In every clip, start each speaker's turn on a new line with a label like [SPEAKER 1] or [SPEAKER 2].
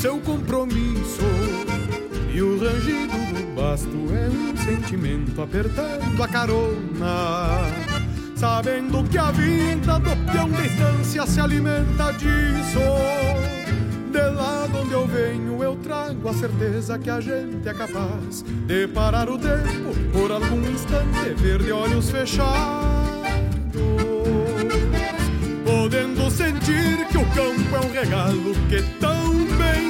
[SPEAKER 1] seu compromisso. E o rangido do basto é um sentimento apertando a carona. Sabendo que a vida do peão de distância se alimenta disso. De lá de onde eu venho, eu trago a certeza que a gente é capaz de parar o tempo por algum instante, ver de olhos fechados. Podendo sentir que o campo é um regalo que tão bem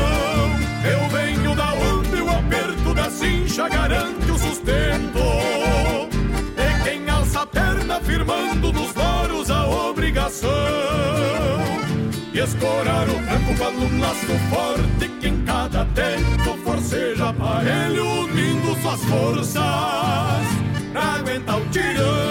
[SPEAKER 1] Eu venho da onde o aperto da cincha garante o sustento. De quem alça a perna firmando nos loros a obrigação e escorar o tranco para um laço forte que em cada tempo forceja aparelho unindo suas forças pra aguentar o tirão.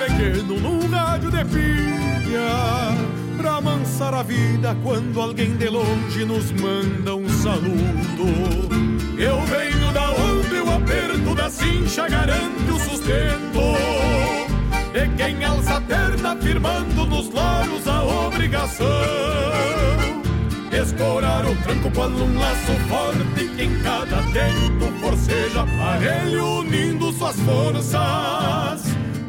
[SPEAKER 1] pequeno num rádio de pilha pra amansar a vida quando alguém de longe nos manda um saludo. Eu venho da onde o aperto da cincha garante o sustento. E quem alça a perna firmando nos laros a obrigação Escorar o tranco quando um laço forte que em cada tempo forceja aparelho unindo suas forças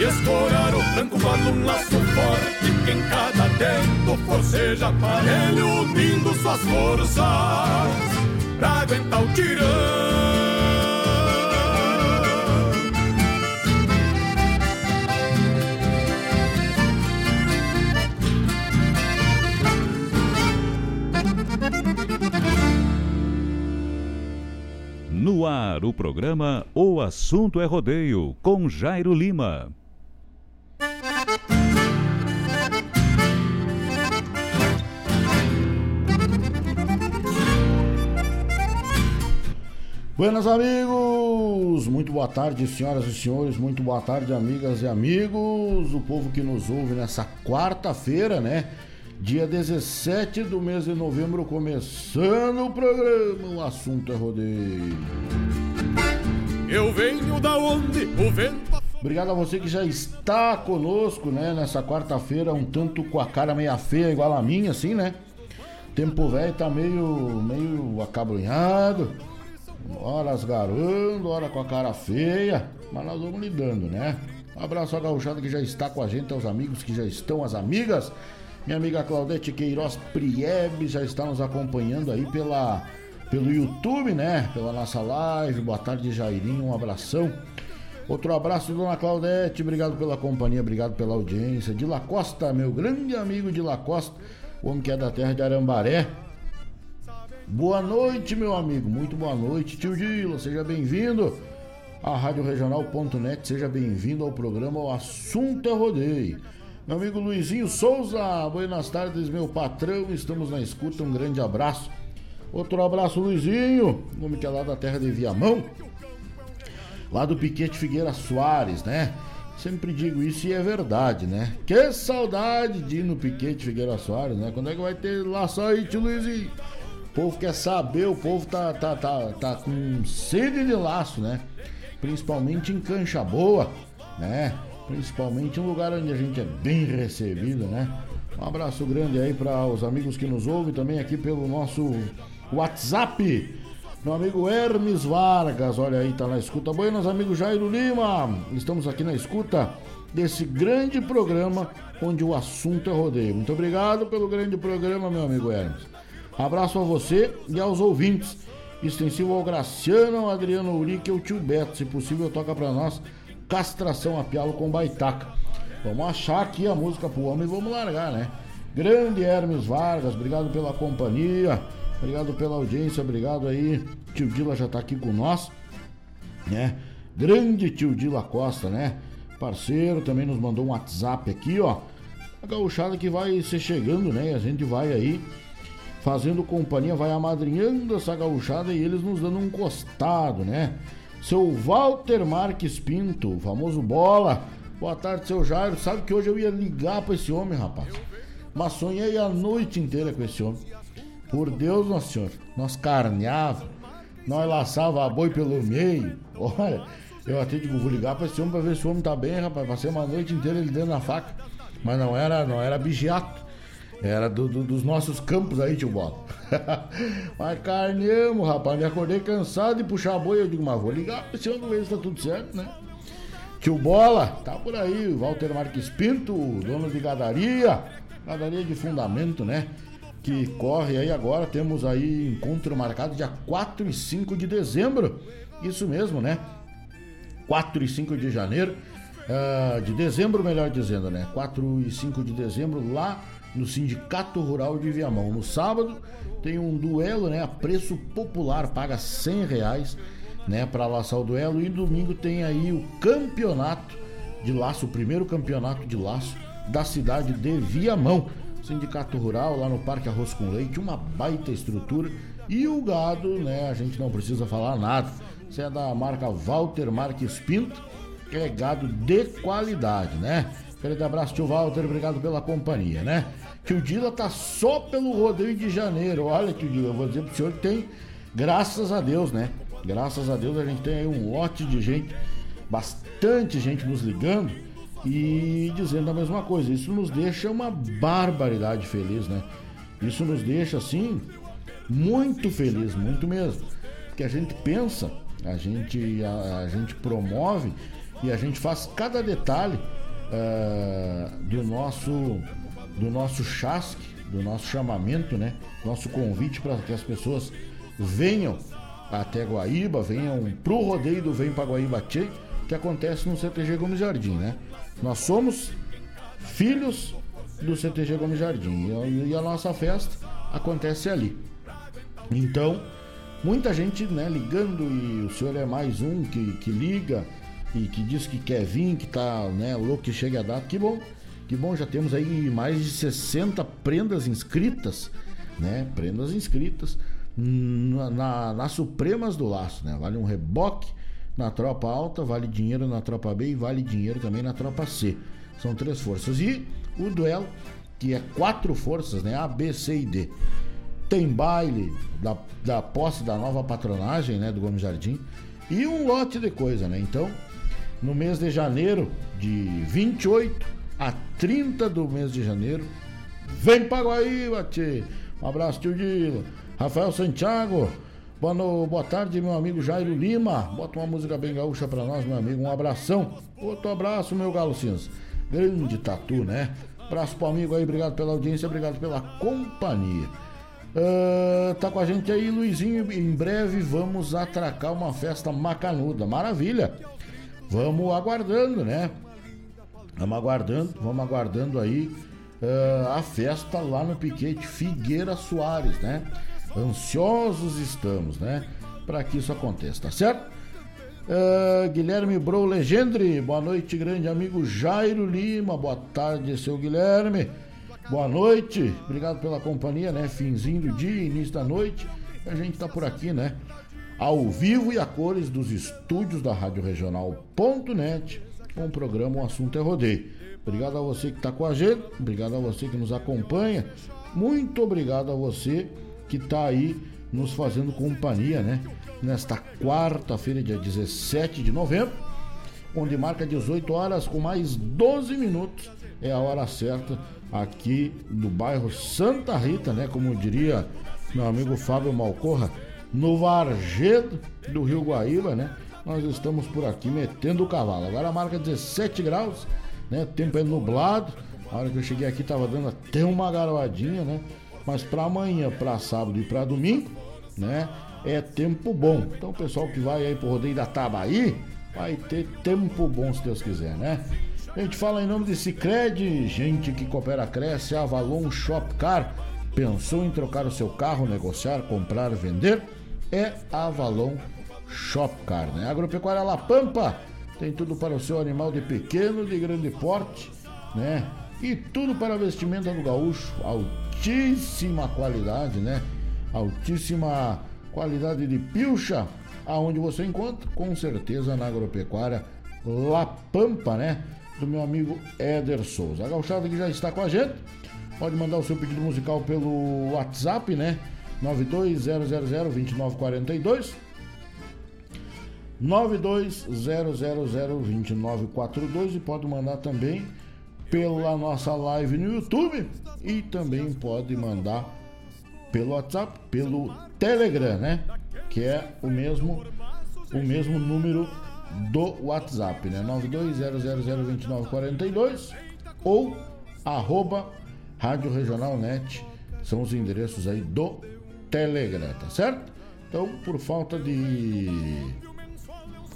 [SPEAKER 1] Escorar o tranco quando um laço forte que em cada tempo forceja aparelho unindo suas forças pra aguentar o tirão.
[SPEAKER 2] No ar, o programa O Assunto é Rodeio, com Jairo Lima.
[SPEAKER 3] Buenas amigos, muito boa tarde senhoras e senhores, muito boa tarde amigas e amigos, o povo que nos ouve nessa quarta-feira, né? Dia 17 do mês de novembro, começando o programa, o assunto é rodeio.
[SPEAKER 1] Eu venho da onde o vento.
[SPEAKER 3] Obrigado a você que já está conosco, né? Nessa quarta-feira, um tanto com a cara meia feia, igual a minha, assim, né? Tempo velho tá meio, meio acabrunhado Hora asgarando, hora com a cara feia, mas nós vamos lidando, né? Um abraço a gauchada que já está com a gente, aos amigos que já estão, as amigas. Minha amiga Claudete Queiroz Priebe já está nos acompanhando aí pela, pelo YouTube, né? Pela nossa live. Boa tarde, Jairinho. Um abração. Outro abraço, dona Claudete. Obrigado pela companhia, obrigado pela audiência. De La Costa, meu grande amigo de La Costa, o homem que é da terra de Arambaré. Boa noite, meu amigo. Muito boa noite, tio Dila. Seja bem-vindo à Rádio Regional.net. Seja bem-vindo ao programa O Assunto é Rodeio. Meu amigo Luizinho Souza, buenas tardes, meu patrão. Estamos na escuta. Um grande abraço. Outro abraço, Luizinho, homem que é lá da terra de Viamão, lá do Piquete Figueira Soares, né? Sempre digo isso e é verdade, né? Que saudade de ir no Piquete Figueira Soares, né? Quando é que vai ter lá só aí, tio Luizinho? O povo quer saber, o povo tá, tá, tá, tá com sede de laço, né? Principalmente em cancha boa, né? Principalmente um lugar onde a gente é bem recebido, né? Um abraço grande aí para os amigos que nos ouvem também aqui pelo nosso WhatsApp. Meu amigo Hermes Vargas, olha aí, tá na escuta. Buenas, amigo Jairo Lima. Estamos aqui na escuta desse grande programa onde o assunto é rodeio. Muito obrigado pelo grande programa, meu amigo Hermes. Abraço a você e aos ouvintes. Extensivo ao Graciano, ao Adriano Urique e ao tio Beto. Se possível, toca para nós Castração a Pialo com Baitaca. Vamos achar aqui a música pro homem e vamos largar, né? Grande Hermes Vargas, obrigado pela companhia, obrigado pela audiência, obrigado aí. Tio Dila já tá aqui com nós, né? Grande tio Dila Costa, né? Parceiro, também nos mandou um WhatsApp aqui, ó. A gauchada que vai ser chegando, né? A gente vai aí fazendo companhia, vai amadrinhando essa gauchada e eles nos dando um costado, né? Seu Walter Marques Pinto, famoso bola. Boa tarde, seu Jairo. Sabe que hoje eu ia ligar para esse homem, rapaz. Mas sonhei a noite inteira com esse homem. Por Deus, nosso senhor. Nós carneava, nós laçava a boi pelo meio. Olha, eu até digo, vou ligar para esse homem para ver se o homem tá bem, rapaz. Passei uma noite inteira ele dentro da faca. Mas não era, não era bigiato. Era do, do, dos nossos campos aí, tio Bola. mas carneamos, rapaz. Me acordei cansado de puxar a boi. Eu digo, mas vou ligar pra esse ano ver se tá tudo certo, né? Tio Bola, tá por aí. Walter Marques Pinto, dono de gadaria. Gadaria de fundamento, né? Que corre aí agora. Temos aí encontro marcado dia 4 e 5 de dezembro. Isso mesmo, né? 4 e 5 de janeiro. Uh, de dezembro, melhor dizendo, né? 4 e 5 de dezembro, lá no Sindicato Rural de Viamão. No sábado tem um duelo, né, a preço popular, paga 100 reais, né, para laçar o duelo. E domingo tem aí o campeonato de laço, o primeiro campeonato de laço da cidade de Viamão. Sindicato Rural lá no Parque Arroz com Leite, uma baita estrutura. E o gado, né, a gente não precisa falar nada. Isso é da marca Walter Marques Pinto, que é gado de qualidade, né? Grande abraço, tio Walter, obrigado pela companhia, né? Tio Dila tá só pelo rodeio de janeiro. Olha, tio Dila, eu vou dizer pro senhor que tem, graças a Deus, né? Graças a Deus a gente tem aí um lote de gente, bastante gente nos ligando e dizendo a mesma coisa. Isso nos deixa uma barbaridade feliz, né? Isso nos deixa assim muito feliz, muito mesmo. Porque a gente pensa, a gente, a, a gente promove e a gente faz cada detalhe uh, do nosso do nosso chasque, do nosso chamamento, né? Nosso convite para que as pessoas venham até Guaíba, venham pro rodeio do Vem para Guaíba Tchê, que acontece no CTG Gomes Jardim, né? Nós somos filhos do CTG Gomes Jardim e a nossa festa acontece ali. Então, muita gente né, ligando e o senhor é mais um que, que liga e que diz que quer vir, que tá né, louco que chegue a data, que bom. Que bom, já temos aí mais de 60 prendas inscritas, né? Prendas inscritas na, na, nas Supremas do Laço, né? Vale um reboque na tropa alta, vale dinheiro na tropa B e vale dinheiro também na tropa C. São três forças. E o duelo, que é quatro forças, né? A, B, C e D. Tem baile da, da posse da nova patronagem, né? Do Gomes Jardim. E um lote de coisa, né? Então, no mês de janeiro, de 28 a 30 do mês de janeiro, vem para Guaíba, tchê. Um abraço, tio Dilo. Rafael Santiago. Boa, no, boa tarde, meu amigo Jairo Lima. Bota uma música bem gaúcha pra nós, meu amigo. Um abração. Outro abraço, meu galo cinza. Grande tatu, né? Abraço pro amigo aí, obrigado pela audiência, obrigado pela companhia. Uh, tá com a gente aí, Luizinho. Em breve vamos atracar uma festa macanuda. Maravilha! Vamos aguardando, né? Vamos aguardando, vamos aguardando aí uh, a festa lá no Piquete Figueira Soares, né? Ansiosos estamos, né? Para que isso aconteça, tá certo? Uh, Guilherme Bro Legendre, boa noite, grande amigo Jairo Lima, boa tarde, seu Guilherme, boa noite, obrigado pela companhia, né? Finzinho do dia, início da noite, a gente tá por aqui, né? Ao vivo e a cores dos estúdios da Rádio Regional.net, com o programa O Assunto é Rodeio. Obrigado a você que está com a gente, obrigado a você que nos acompanha, muito obrigado a você que está aí nos fazendo companhia, né? Nesta quarta-feira, dia 17 de novembro, onde marca 18 horas com mais 12 minutos. É a hora certa aqui no bairro Santa Rita, né? Como diria meu amigo Fábio Malcorra, no Vargedo do Rio Guaíba, né? Nós estamos por aqui metendo o cavalo. Agora marca 17 graus, né? Tempo é nublado. A hora que eu cheguei aqui tava dando até uma garoadinha, né? Mas para amanhã, para sábado e para domingo, né? É tempo bom. Então, o pessoal que vai aí pro rodeio da Tabaí, vai ter tempo bom, se Deus quiser, né? A gente fala em nome de Cicred, gente que coopera, cresce, Avalon Shopcar. Pensou em trocar o seu carro, negociar, comprar, vender? É Avalon Shopcar, né? Agropecuária La Pampa tem tudo para o seu animal de pequeno, de grande porte, né? E tudo para vestimenta do gaúcho, altíssima qualidade, né? Altíssima qualidade de pilcha, aonde você encontra, com certeza, na agropecuária La Pampa, né? Do meu amigo Éder Souza. A gauchada que já está com a gente, pode mandar o seu pedido musical pelo WhatsApp, né? 920002942 920002942 e pode mandar também pela nossa live no YouTube e também pode mandar pelo WhatsApp, pelo Telegram, né? Que é o mesmo o mesmo número do WhatsApp, né? 920002942 ou arroba Rádio Regional Net são os endereços aí do Telegram, tá certo? Então, por falta de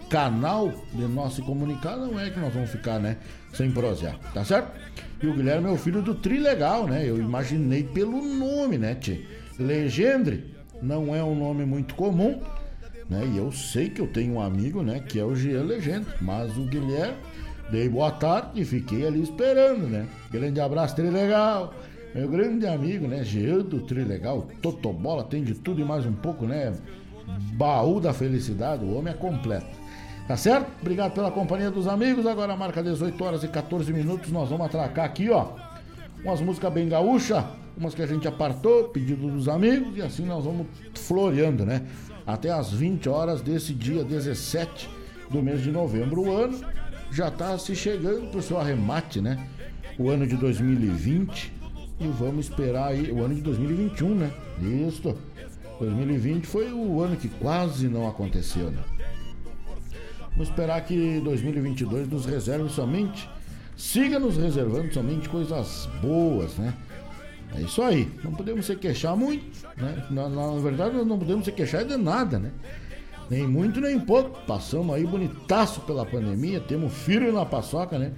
[SPEAKER 3] canal de nós se comunicar, não é que nós vamos ficar, né, sem prosear, tá certo? E o Guilherme é o filho do Trilegal, né? Eu imaginei pelo nome, né, tchê? Legendre não é um nome muito comum, né? E eu sei que eu tenho um amigo, né, que é o Jean Legendre, mas o Guilherme dei boa tarde e fiquei ali esperando, né? Grande abraço, Trilegal. Meu grande amigo, né? Jean do Trilegal, Totobola, tem de tudo e mais um pouco, né? Baú da felicidade, o homem é completo. Tá certo? Obrigado pela companhia dos amigos. Agora marca 18 horas e 14 minutos. Nós vamos atracar aqui, ó. Umas músicas bem gaúcha, umas que a gente apartou, pedido dos amigos, e assim nós vamos floreando, né? Até as 20 horas desse dia 17 do mês de novembro. O ano já tá se chegando pro seu arremate, né? O ano de 2020. E vamos esperar aí o ano de 2021, né? Isso. 2020 foi o ano que quase não aconteceu, né? Vamos esperar que 2022 nos reserve somente, siga nos reservando somente coisas boas, né? É isso aí. Não podemos se queixar muito, né? Na, na verdade, nós não podemos se queixar de nada, né? Nem muito, nem pouco. Passamos aí bonitaço pela pandemia, temos firme na paçoca, né?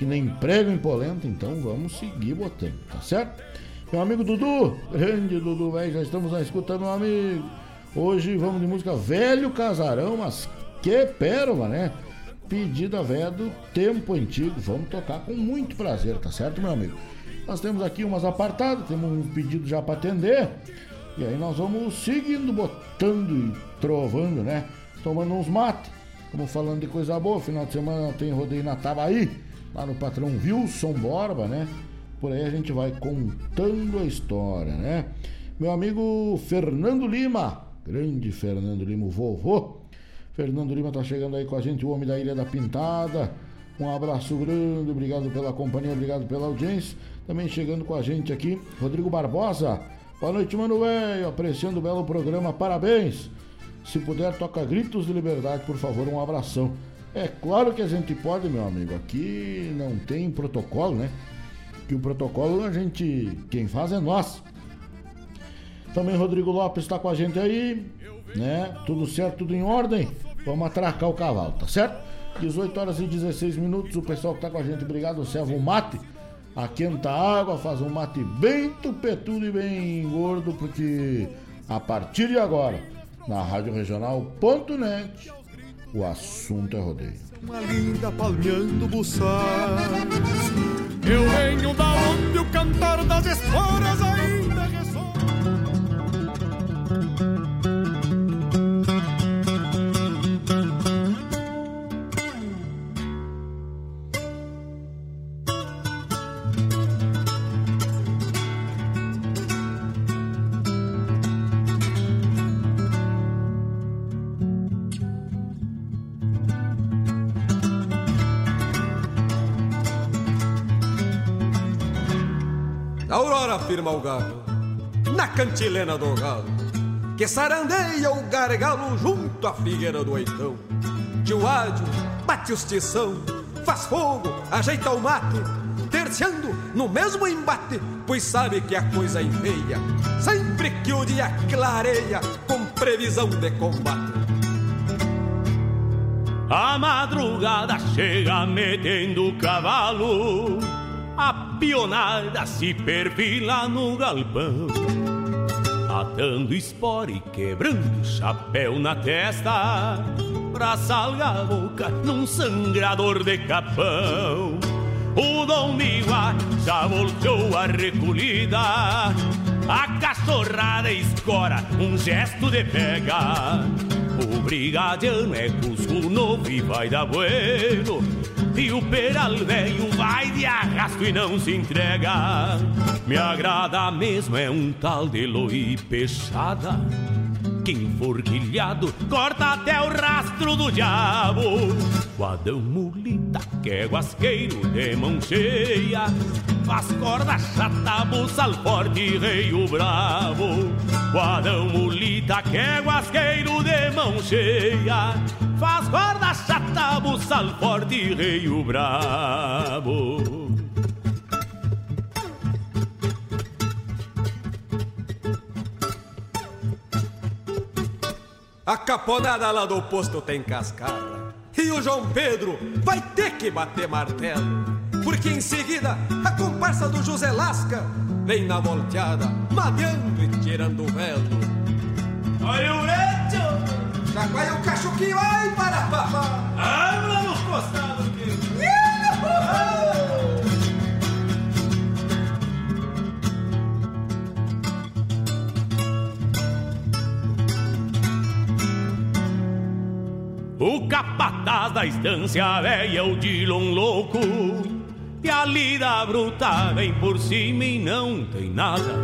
[SPEAKER 3] Que nem prego em polenta, então vamos seguir botando, tá certo? Meu amigo Dudu, grande Dudu, velho, já estamos na escuta, meu amigo. Hoje vamos de música Velho Casarão, mas que pérola, né? Pedida velha do tempo antigo. Vamos tocar com muito prazer, tá certo, meu amigo? Nós temos aqui umas apartadas, temos um pedido já para atender. E aí nós vamos seguindo, botando e trovando, né? Tomando uns mates. Estamos falando de coisa boa. Final de semana tem rodeio na Tabaí, lá no patrão Wilson Borba, né? Por aí a gente vai contando a história, né? Meu amigo Fernando Lima, grande Fernando Lima, o vovô. Fernando Lima tá chegando aí com a gente, o homem da Ilha da Pintada. Um abraço grande, obrigado pela companhia, obrigado pela audiência. Também chegando com a gente aqui, Rodrigo Barbosa. Boa noite, mano velho, apreciando o belo programa, parabéns. Se puder, toca Gritos de Liberdade, por favor, um abração. É claro que a gente pode, meu amigo. Aqui não tem protocolo, né? Que o protocolo a gente. Quem faz é nós. Também Rodrigo Lopes está com a gente aí, né? Tudo certo, tudo em ordem. Vamos atracar o cavalo, tá certo? 18 horas e 16 minutos. O pessoal que está com a gente, obrigado. Serve um mate, aquenta a água, faz um mate bem tupetudo e bem gordo, porque a partir de agora na Rádio Regional.net. O assunto é rodeio.
[SPEAKER 1] Uma linda palmeando buçais. Eu venho da onde o cantar das esporas
[SPEAKER 4] firma o galo, na cantilena do galo, que sarandeia o gargalo junto à figueira do oitão. Tio Ádio bate os tição, faz fogo, ajeita o mate, terciando no mesmo embate, pois sabe que a coisa enveia, sempre que o dia clareia, com previsão de combate.
[SPEAKER 5] A madrugada chega metendo o cavalo a pionada se perfila no galpão Atando espora e quebrando chapéu na testa Pra salgar a boca num sangrador de capão. O Dom Miguel já voltou a recolhida A cachorrada escora um gesto de pega. O brigadiano é cusco novo e vai dar bueno e o peral vai de arrasto e não se entrega. Me agrada mesmo é um tal de loi peixada. Que enforquilhado corta até o rastro do diabo. Guadão mulita que é guasqueiro de mão cheia. Faz corda chata, buçal forte, rei o bravo. Guadão mulita que é guasqueiro de mão cheia. Faz corda chata, buçal forte, rei o bravo.
[SPEAKER 4] A caponada lá do posto tem cascada. E o João Pedro vai ter que bater martelo. Porque em seguida a comparsa do José Lasca vem na volteada, madeando e tirando o velo.
[SPEAKER 5] Olha o!
[SPEAKER 4] Já vai o cacho que vai para papá.
[SPEAKER 5] Habla nos costados que... O capataz da estância velha, o Dilon louco E a lida bruta vem por cima e não tem nada.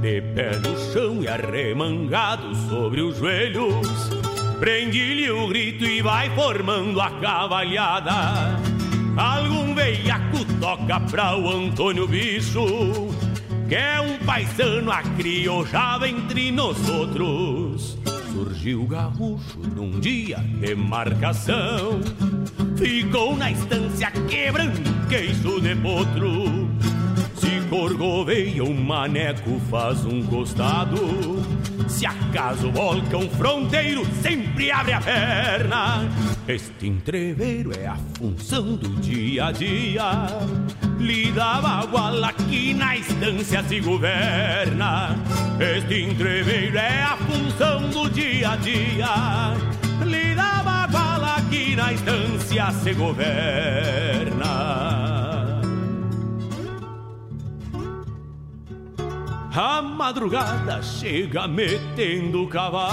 [SPEAKER 5] De pé no chão e arremangado sobre os joelhos Prende-lhe o grito e vai formando a cavalhada. Algum veiaco toca pra o Antônio Bicho Que é um paisano acriojava entre nós outros. Surgiu gaúcho num dia de marcação Ficou na estância quebrando queixo de potro. Se corgoveia um maneco faz um costado. Se acaso volca um fronteiro sempre abre a perna. Este entreveiro é a função do dia a dia. Lida bagual aqui na estância se governa. Este entreveiro é a função do dia a dia. Lida na estância se governa A madrugada chega metendo cavalo.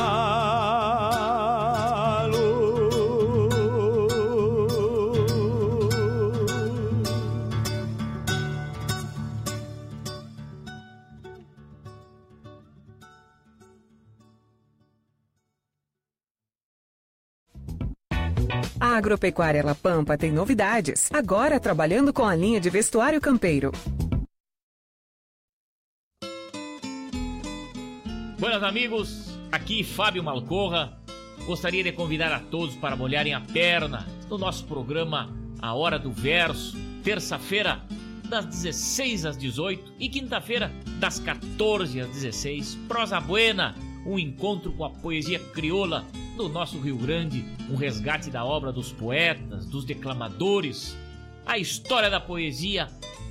[SPEAKER 6] A Agropecuária La Pampa tem novidades. Agora trabalhando com a linha de vestuário campeiro.
[SPEAKER 7] Buenas amigos, aqui Fábio Malcorra. Gostaria de convidar a todos para molharem a perna no nosso programa A Hora do Verso, terça-feira das 16 às 18 e quinta-feira das 14 às 16. Prosa Buena, um encontro com a poesia crioula do nosso Rio Grande, um resgate da obra dos poetas, dos declamadores, a história da poesia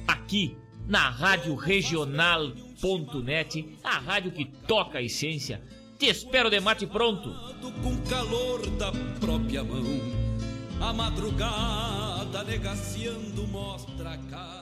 [SPEAKER 7] aqui na Rádio Regional.net, a rádio que toca a essência. Te espero de mate pronto.
[SPEAKER 8] Com calor da própria mão, a madrugada negaciando mostra cara.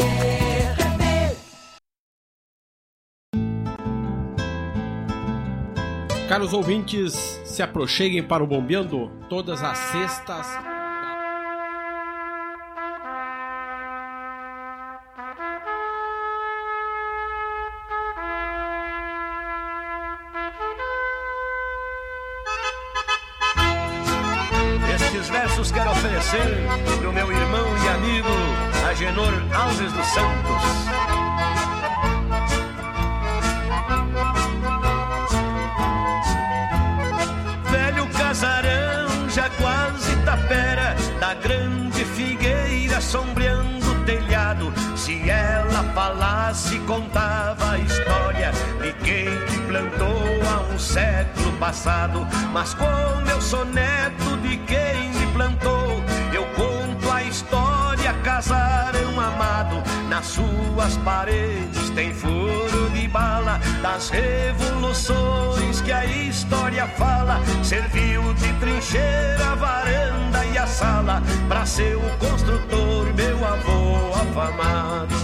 [SPEAKER 9] Caros ouvintes, se aproxeguem para o Bombeando todas as sextas.
[SPEAKER 10] Estes versos quero oferecer pro meu irmão e amigo Agenor Alves dos Santos. Sombreando o telhado. Se ela falasse, contava a história de quem te plantou há um século passado. Mas como eu sou neto de quem me plantou, casarão amado. Nas suas paredes tem furo de bala das revoluções que a história fala. Serviu de trincheira, varanda e a sala para ser o construtor, meu avô afamado.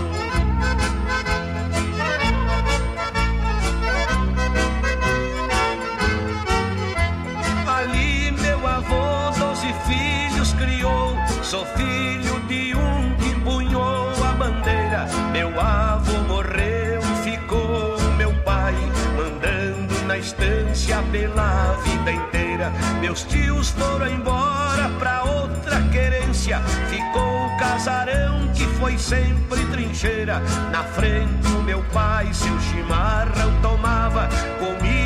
[SPEAKER 10] Ali meu avô doze filhos criou, sou filho de estância pela vida inteira. Meus tios foram embora pra outra querência, ficou o casarão que foi sempre trincheira. Na frente o meu pai seu chimarrão tomava, comigo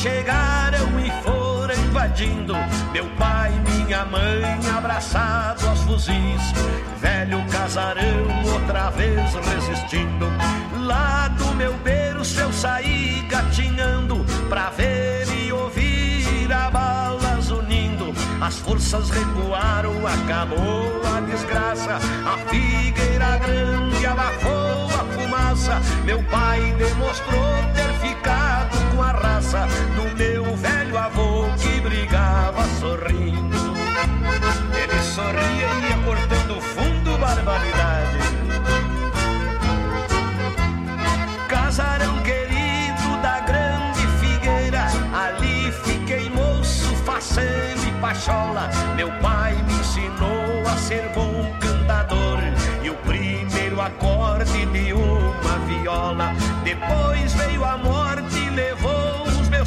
[SPEAKER 10] chegaram e foram invadindo. Meu pai, minha mãe, abraçados aos fuzis. Velho casarão, outra vez resistindo. Lá do meu berço eu saí gatinhando pra ver e ouvir a balas unindo. As forças recuaram, acabou a desgraça. A figueira grande abafou a fumaça. Meu pai demonstrou ter ficado a raça do meu velho avô que brigava sorrindo. Ele sorria e ia cortando fundo, barbaridade. Casarão querido da grande figueira, ali fiquei moço, faceiro e pachola. Meu pai me ensinou a ser bom cantador e o primeiro acorde de uma viola. Depois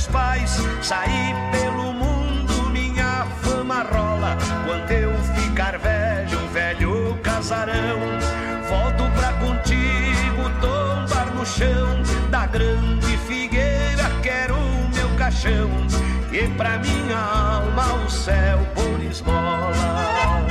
[SPEAKER 10] meus pais, saí pelo mundo, minha fama rola. Quando eu ficar velho, um velho casarão, volto pra contigo tombar no chão da grande figueira, quero o meu caixão e pra minha alma o céu por esmola.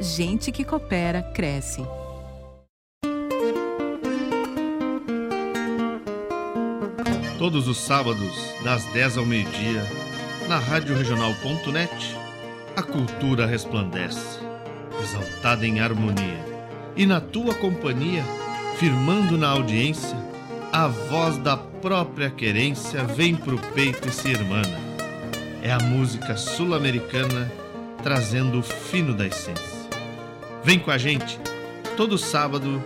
[SPEAKER 11] gente que coopera cresce.
[SPEAKER 12] Todos os sábados, das 10 ao meio-dia, na Rádio Regional.net, a cultura resplandece, exaltada em harmonia. E na tua companhia, firmando na audiência, a voz da própria querência vem pro peito e se irmana. É a música sul-americana trazendo o fino da essência. Vem com a gente, todo sábado,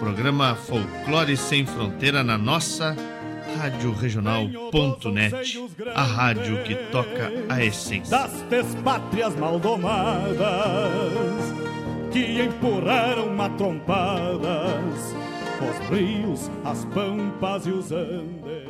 [SPEAKER 12] programa Folclore Sem Fronteira na nossa Rádio Regional.net, a rádio que toca a essência.
[SPEAKER 8] Das despátrias maldomadas que empurraram matrompadas os rios, as pampas e os andes.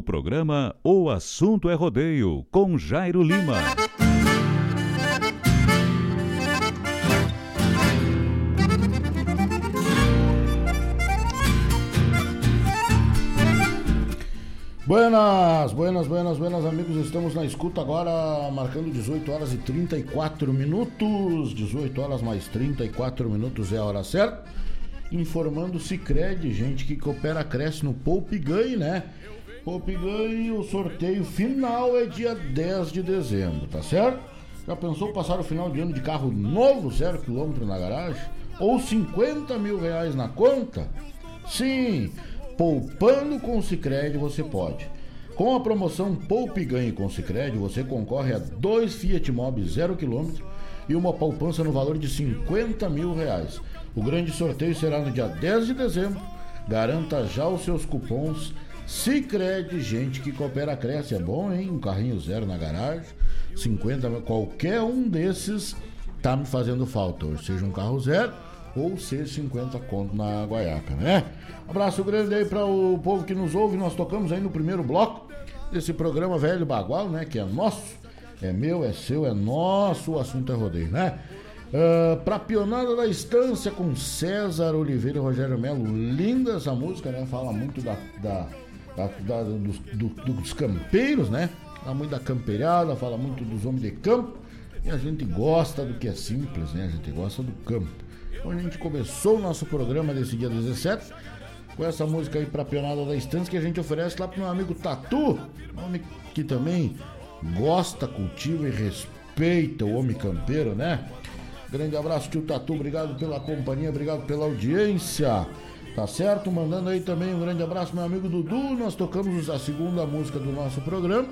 [SPEAKER 2] Programa O Assunto é Rodeio, com Jairo Lima.
[SPEAKER 3] Buenas, buenas, buenas, buenas amigos, estamos na escuta agora, marcando 18 horas e 34 minutos, 18 horas mais 34 minutos é a hora certa, informando o Cicred, gente que coopera, cresce no Poupe Ganhe, né? Poupe Ganhe, o sorteio final é dia 10 de dezembro, tá certo? Já pensou passar o final de ano de carro novo, zero quilômetro na garagem? Ou 50 mil reais na conta? Sim, poupando com o Cicred você pode. Com a promoção Poupe Ganhe com o Cicred, você concorre a dois Fiat Mobi zero quilômetro e uma poupança no valor de 50 mil reais. O grande sorteio será no dia 10 de dezembro. Garanta já os seus cupons Cicred, gente que coopera, cresce. É bom, hein? Um carrinho zero na garagem. 50, qualquer um desses tá me fazendo falta. Ou seja, um carro zero ou seja 50 conto na guaiaca, né? Abraço grande aí para o povo que nos ouve. Nós tocamos aí no primeiro bloco desse programa Velho Bagual, né? Que é nosso, é meu, é seu, é nosso. O assunto é rodeio, né? Uh, pra Pionada da Estância com César Oliveira e Rogério Melo. Linda essa música, né? Fala muito da, da, da, da dos, do, dos campeiros, né? Fala muito da campeirada, fala muito dos homens de campo. E a gente gosta do que é simples, né? A gente gosta do campo. Então a gente começou o nosso programa desse dia 17 com essa música aí pra Pionada da Estância que a gente oferece lá pro meu amigo Tatu, homem que também gosta, cultiva e respeita o homem campeiro, né? Grande abraço, tio Tatu, obrigado pela companhia, obrigado pela audiência. Tá certo? Mandando aí também um grande abraço, meu amigo Dudu. Nós tocamos a segunda música do nosso programa.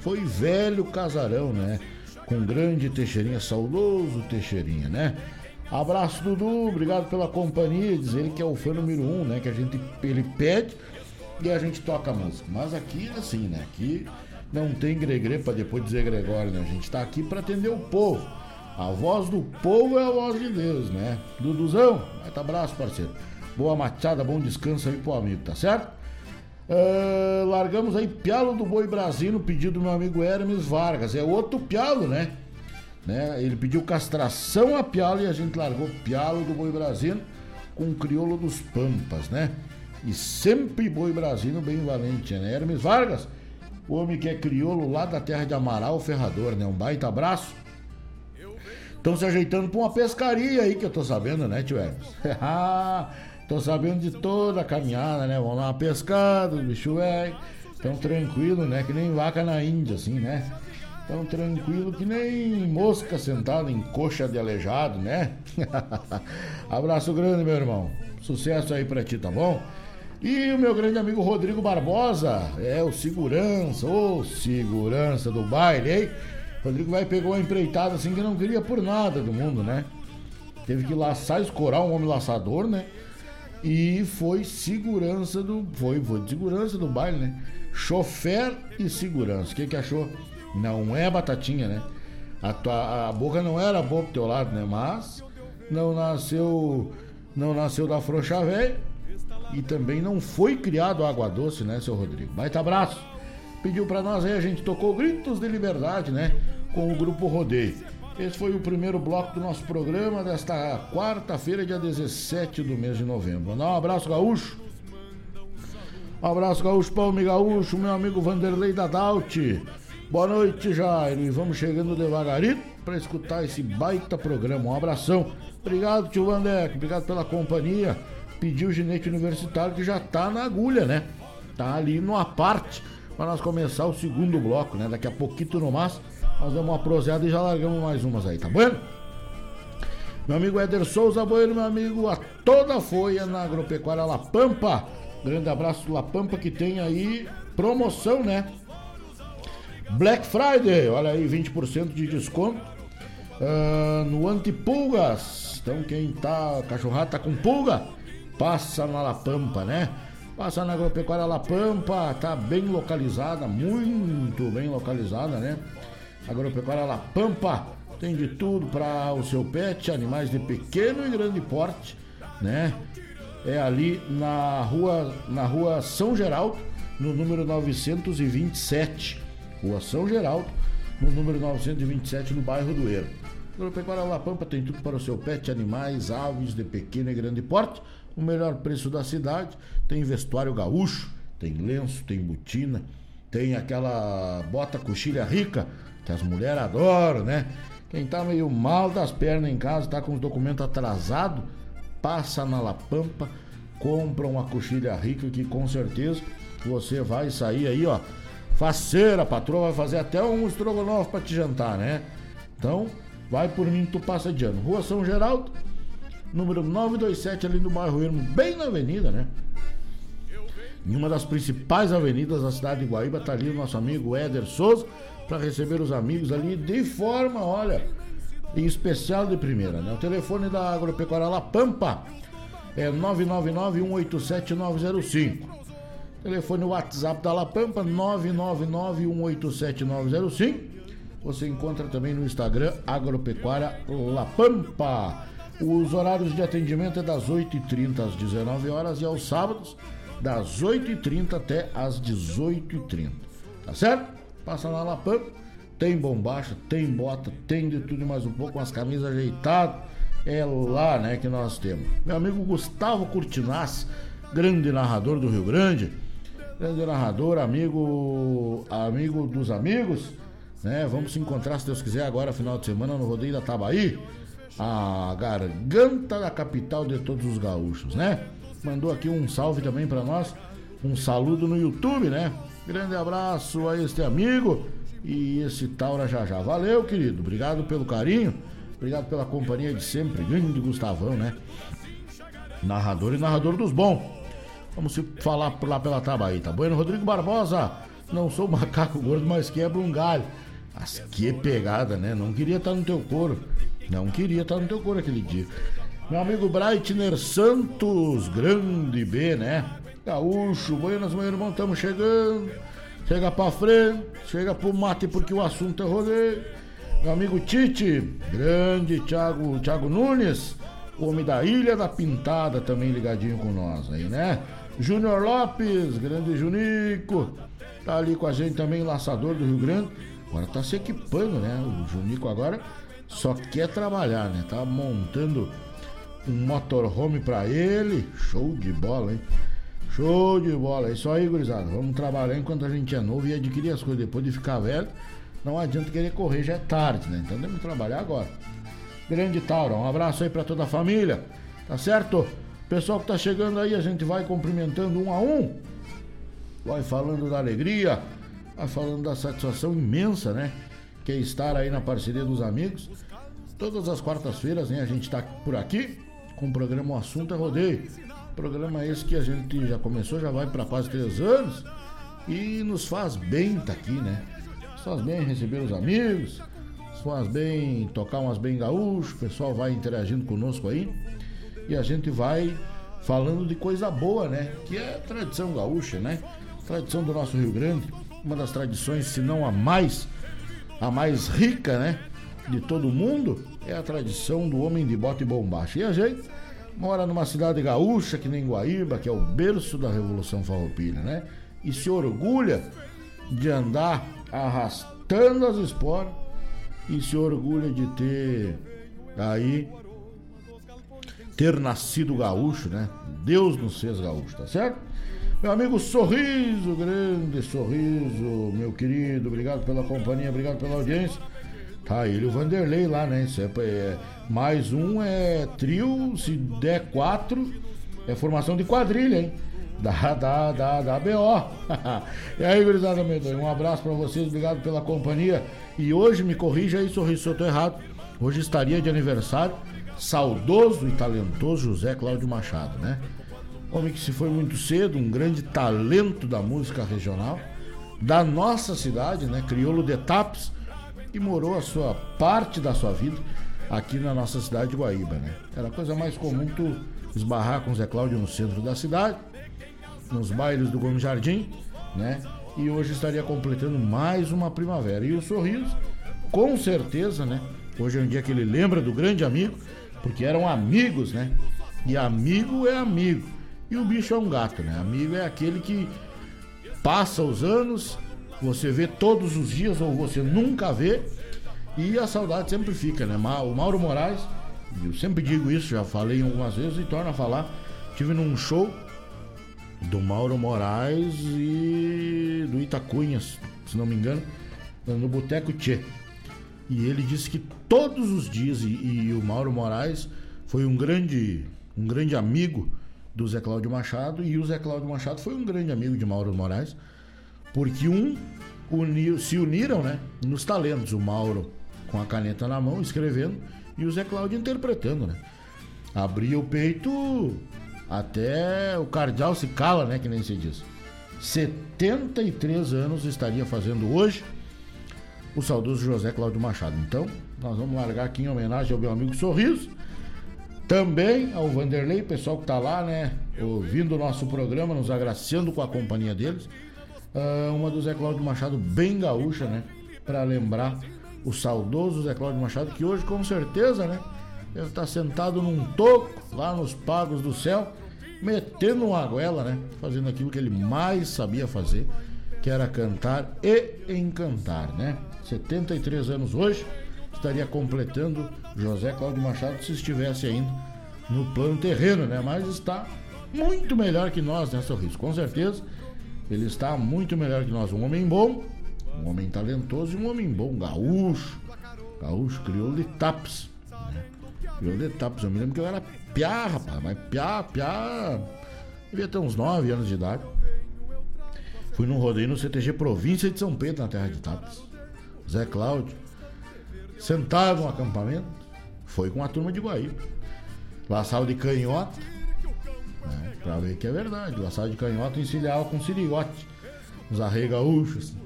[SPEAKER 3] Foi Velho Casarão, né? Com grande Teixeirinha, saudoso Teixeirinha, né? Abraço, Dudu. Obrigado pela companhia. Diz ele que é o fã número um, né? Que a gente ele pede e a gente toca a música. Mas aqui, assim, né? Aqui não tem gregre para depois dizer Gregório, né? A gente tá aqui para atender o povo. A voz do povo é a voz de Deus, né? Duduzão, abraço, parceiro. Boa machada, bom descanso aí pro amigo, tá certo? Uh, largamos aí Pialo do Boi Brasil no pedido do meu amigo Hermes Vargas. É outro Pialo, né? né? Ele pediu castração a Pialo e a gente largou Pialo do Boi Brasil com crioulo dos Pampas, né? E sempre Boi Brasil bem valente, né? Hermes Vargas, o homem que é crioulo lá da terra de Amaral, Ferrador, né? Um baita abraço. Estão se ajeitando para uma pescaria aí que eu tô sabendo, né, tio Hermes? tô sabendo de toda a caminhada, né? Vão lá pescar, bicho velho. Tão tranquilo, né? Que nem vaca na Índia, assim, né? Tão tranquilo que nem mosca sentada em coxa de aleijado, né? Abraço grande, meu irmão. Sucesso aí pra ti, tá bom? E o meu grande amigo Rodrigo Barbosa, é o segurança, ô segurança do baile, hein? Rodrigo vai pegou uma empreitada assim que não queria por nada do mundo, né? Teve que laçar, escorar um homem laçador, né? E foi segurança do. Foi, foi de segurança do baile, né? Chofer e segurança. O que, que achou? Não é batatinha, né? A, tua, a boca não era boa pro teu lado, né? Mas não nasceu. Não nasceu da frouxa velha. E também não foi criado água doce, né, seu Rodrigo? Baita abraço. Pediu para nós aí, a gente tocou Gritos de Liberdade, né? Com o grupo Rodeio. Esse foi o primeiro bloco do nosso programa desta quarta-feira, dia 17 do mês de novembro. Um abraço, gaúcho. Um abraço, gaúcho, Palme Gaúcho, meu amigo Vanderlei Dadalt. Boa noite, Jairo. E vamos chegando devagarinho para escutar esse baita programa. Um abração. Obrigado, tio Vandeco. Obrigado pela companhia. Pediu o ginete universitário que já tá na agulha, né? Tá ali numa parte para nós começar o segundo bloco, né? Daqui a pouquinho no máximo nós damos uma proseada e já largamos mais umas aí, tá bom? Meu amigo Éder Souza Bueno, meu amigo a toda folha na Agropecuária La Pampa. Grande abraço La Pampa que tem aí promoção, né? Black Friday, olha aí, 20% de desconto uh, no Antipulgas. Então quem tá, cachorrada tá com pulga, passa na La Pampa, né? Passa na Agropecuária La Pampa, tá bem localizada, muito bem localizada, né? Agropecuária La Pampa tem de tudo para o seu pet, animais de pequeno e grande porte, né? É ali na rua, na rua São Geraldo, no número 927. Rua São Geraldo, no número 927, no bairro do Eiro. Agropecuária La Pampa tem tudo para o seu pet, animais, aves de pequeno e grande porte o melhor preço da cidade. Tem vestuário gaúcho, tem lenço, tem botina, tem aquela bota coxilha rica, que as mulheres adoram, né? Quem tá meio mal das pernas em casa, tá com os documentos atrasados, passa na La Pampa, compra uma coxilha rica que com certeza você vai sair aí, ó. Faceira, patroa vai fazer até um estrogonofe para te jantar, né? Então, vai por mim, tu passa de ano. Rua São Geraldo, número 927, ali no bairro Ermo, bem na avenida, né? Em uma das principais avenidas da cidade de Guaíba, tá ali o nosso amigo Éder Souza, para receber os amigos ali de forma, olha, em especial de primeira, né? O telefone da Agropecuária La Pampa é 999-187-905. Telefone WhatsApp da La Pampa 999-187-905. Você encontra também no Instagram Agropecuária La Pampa. Os horários de atendimento é das 8h30 às 19 horas e aos sábados das 8h30 até às 18h30. Tá certo? Passa na La Pampa. Tem bombacha, tem bota, tem de tudo e mais um pouco, umas camisas ajeitadas. É lá, né, que nós temos. Meu amigo Gustavo Curtinaz, grande narrador do Rio Grande grande narrador, amigo, amigo dos amigos, né? Vamos se encontrar, se Deus quiser, agora, final de semana, no Rodeio da Tabaí, a garganta da capital de todos os gaúchos, né? Mandou aqui um salve também para nós, um saludo no YouTube, né? Grande abraço a este amigo e esse Taura já já. Valeu, querido, obrigado pelo carinho, obrigado pela companhia de sempre, grande Gustavão, né? Narrador e narrador dos bons. Vamos se falar por lá pela Tabaí, tá bueno? Rodrigo Barbosa, não sou macaco gordo, mas quebra um galho. Mas que pegada, né? Não queria estar no teu couro. Não queria estar no teu couro aquele dia. Meu amigo Breitner Santos, grande B, né? Gaúcho, buenas, meu irmão, estamos chegando. Chega pra frente, chega pro mate porque o assunto é rodeio. Meu amigo Tite, grande Thiago, Thiago Nunes, homem da Ilha da Pintada, também ligadinho com nós aí, né? Júnior Lopes, grande Junico, tá ali com a gente também, laçador do Rio Grande. Agora tá se equipando, né? O Junico agora só quer trabalhar, né? Tá montando um motorhome pra ele. Show de bola, hein? Show de bola. É isso aí, gurizada. Vamos trabalhar enquanto a gente é novo e adquirir as coisas depois de ficar velho. Não adianta querer correr, já é tarde, né? Então temos que trabalhar agora. Grande Tauro, um abraço aí pra toda a família. Tá certo? Pessoal que tá chegando aí, a gente vai cumprimentando um a um. Vai falando da alegria, vai falando da satisfação imensa, né? Que é estar aí na parceria dos amigos. Todas as quartas-feiras, né? A gente tá por aqui com o programa O Assunto é Rodeio. Programa esse que a gente já começou, já vai para quase três anos. E nos faz bem tá aqui, né? Nos faz bem receber os amigos, nos faz bem tocar umas bem gaúcho, o pessoal vai interagindo conosco aí e a gente vai falando de coisa boa, né? Que é tradição gaúcha, né? Tradição do nosso Rio Grande, uma das tradições, se não a mais, a mais rica, né? De todo mundo, é a tradição do homem de bota e bombacha. E a gente mora numa cidade gaúcha, que nem Guaíba, que é o berço da Revolução Farroupilha, né? E se orgulha de andar arrastando as esporas e se orgulha de ter aí ter nascido gaúcho, né? Deus nos fez gaúcho, tá certo? Meu amigo Sorriso, grande Sorriso, meu querido, obrigado pela companhia, obrigado pela audiência. Tá ele o Vanderlei lá, né? Isso é, é, mais um é trio, se der quatro, é formação de quadrilha, hein? Da, da, da, da BO. e aí, gurizada Medonho, um abraço para vocês, obrigado pela companhia. E hoje, me corrija aí, Sorriso, se eu tô errado. Hoje estaria de aniversário saudoso e talentoso José Cláudio Machado, né? Homem que se foi muito cedo, um grande talento da música regional, da nossa cidade, né? Crioulo de Tapes, e morou a sua parte da sua vida aqui na nossa cidade de Guaíba, né? Era a coisa mais comum tu esbarrar com o Zé Cláudio no centro da cidade, nos bailes do Gomes Jardim, né? E hoje estaria completando mais uma primavera. E o sorriso, com certeza, né? Hoje é um dia que ele lembra do grande amigo porque eram amigos, né? E amigo é amigo. E o bicho é um gato, né? Amigo é aquele que passa os anos, você vê todos os dias ou você nunca vê e a saudade sempre fica, né? O Mauro Moraes, eu sempre digo isso, já falei algumas vezes e torno a falar. Tive num show do Mauro Moraes e do Itacunhas, se não me engano, no Boteco Tchê. E ele disse que todos os dias, e, e, o Mauro Moraes foi um grande, um grande amigo do Zé Cláudio Machado, e o Zé Cláudio Machado foi um grande amigo de Mauro Moraes, porque um se uniram né, nos talentos. O Mauro com a caneta na mão, escrevendo, e o Zé Cláudio interpretando. Né? Abria o peito até o cardeal se cala, né? Que nem se diz. 73 anos estaria fazendo hoje o saudoso José Cláudio Machado. Então, nós vamos largar aqui em homenagem ao meu amigo Sorriso. Também ao Vanderlei, pessoal que tá lá, né? ouvindo o nosso programa, nos agraciando com a companhia deles. Uh, uma do Zé Cláudio Machado, bem gaúcha, né? Para lembrar o saudoso Zé Cláudio Machado, que hoje, com certeza, né? Deve estar sentado num toco lá nos pagos do céu, metendo uma goela, né? Fazendo aquilo que ele mais sabia fazer, que era cantar e encantar, né? 73 anos hoje, estaria completando José Cláudio Machado se estivesse ainda no plano terreno, né? Mas está muito melhor que nós, né, Sorriso? Com certeza, ele está muito melhor que nós. Um homem bom, um homem talentoso e um homem bom, gaúcho. Gaúcho criou de taps. Né? Criou de taps. Eu me lembro que eu era piá, rapaz, mas piá, piá. Devia ter uns 9 anos de idade. Fui num rodeio no CTG Província de São Pedro, na terra de Tapas. Zé Cláudio, sentado no acampamento, foi com a turma de Guaíba. Laçava de canhota, né, pra ver que é verdade. Laçava de canhota encilhava com siriote, uns arreios gaúchos. Assim.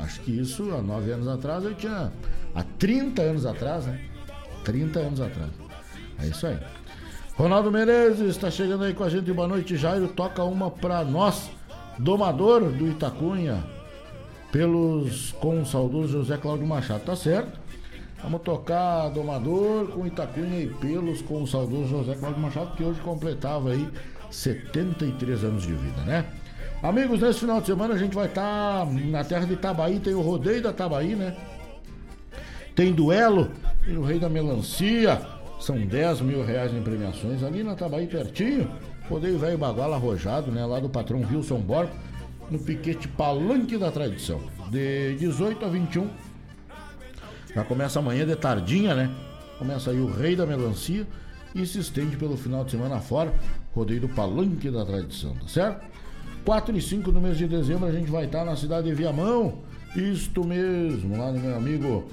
[SPEAKER 3] Acho que isso há nove anos atrás eu tinha. Há 30 anos atrás, né? 30 anos atrás. É isso aí. Ronaldo Menezes está chegando aí com a gente. Boa noite, Jairo. Toca uma pra nós, domador do Itacunha pelos com o saudoso José Cláudio Machado, tá certo? Vamos tocar Domador com Itacunha e Pelos com o saudoso José Cláudio Machado, que hoje completava aí 73 anos de vida, né? Amigos, nesse final de semana a gente vai estar tá na terra de Itabaí, tem o rodeio da Tabaí, né? Tem duelo e no Rei da Melancia, são 10 mil reais em premiações ali na Tabaí pertinho. Rodeio Velho Baguala Arrojado, né? Lá do patrão Wilson Borba no piquete Palanque da Tradição. De 18 a 21. Já começa amanhã de tardinha, né? Começa aí o Rei da Melancia e se estende pelo final de semana fora. Rodeio do Palanque da Tradição, tá certo? 4 e 5 do mês de dezembro a gente vai estar na cidade de Viamão. Isto mesmo, lá no meu amigo,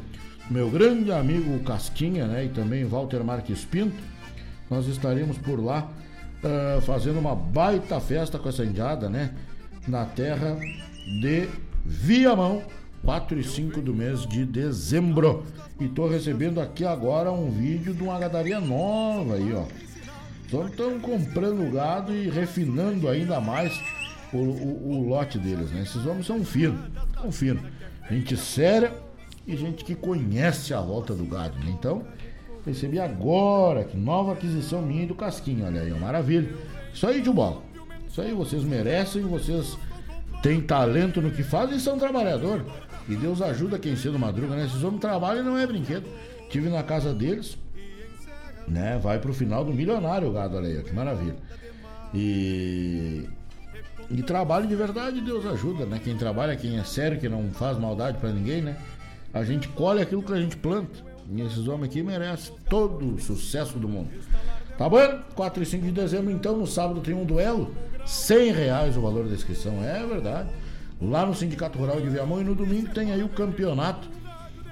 [SPEAKER 3] meu grande amigo Casquinha, né? E também Walter Marques Pinto. Nós estaremos por lá uh, fazendo uma baita festa com essa indiada, né? na terra de Viamão, 4 e 5 do mês de dezembro. E tô recebendo aqui agora um vídeo de uma gadaria nova aí, ó. Então estão comprando gado e refinando ainda mais o, o, o, lote deles, né? Esses homens são finos, são finos. Gente séria e gente que conhece a volta do gado, né? Então, recebi agora, que nova aquisição minha do Casquinho, olha aí, ó, maravilha. Isso aí de bola. Isso aí vocês merecem, vocês têm talento no que fazem e são trabalhadores. E Deus ajuda quem cedo madruga, né? Esses homens trabalham e não é brinquedo. Tive na casa deles, né? Vai pro final do milionário o gado, olha aí, que maravilha. E. E trabalho de verdade, Deus ajuda, né? Quem trabalha, quem é sério, que não faz maldade para ninguém, né? A gente colhe aquilo que a gente planta. E esses homens aqui merecem todo o sucesso do mundo. Tá bom? 4 e 5 de dezembro, então, no sábado tem um duelo. 100 reais o valor da inscrição, é verdade. Lá no Sindicato Rural de Viamão e no domingo tem aí o campeonato,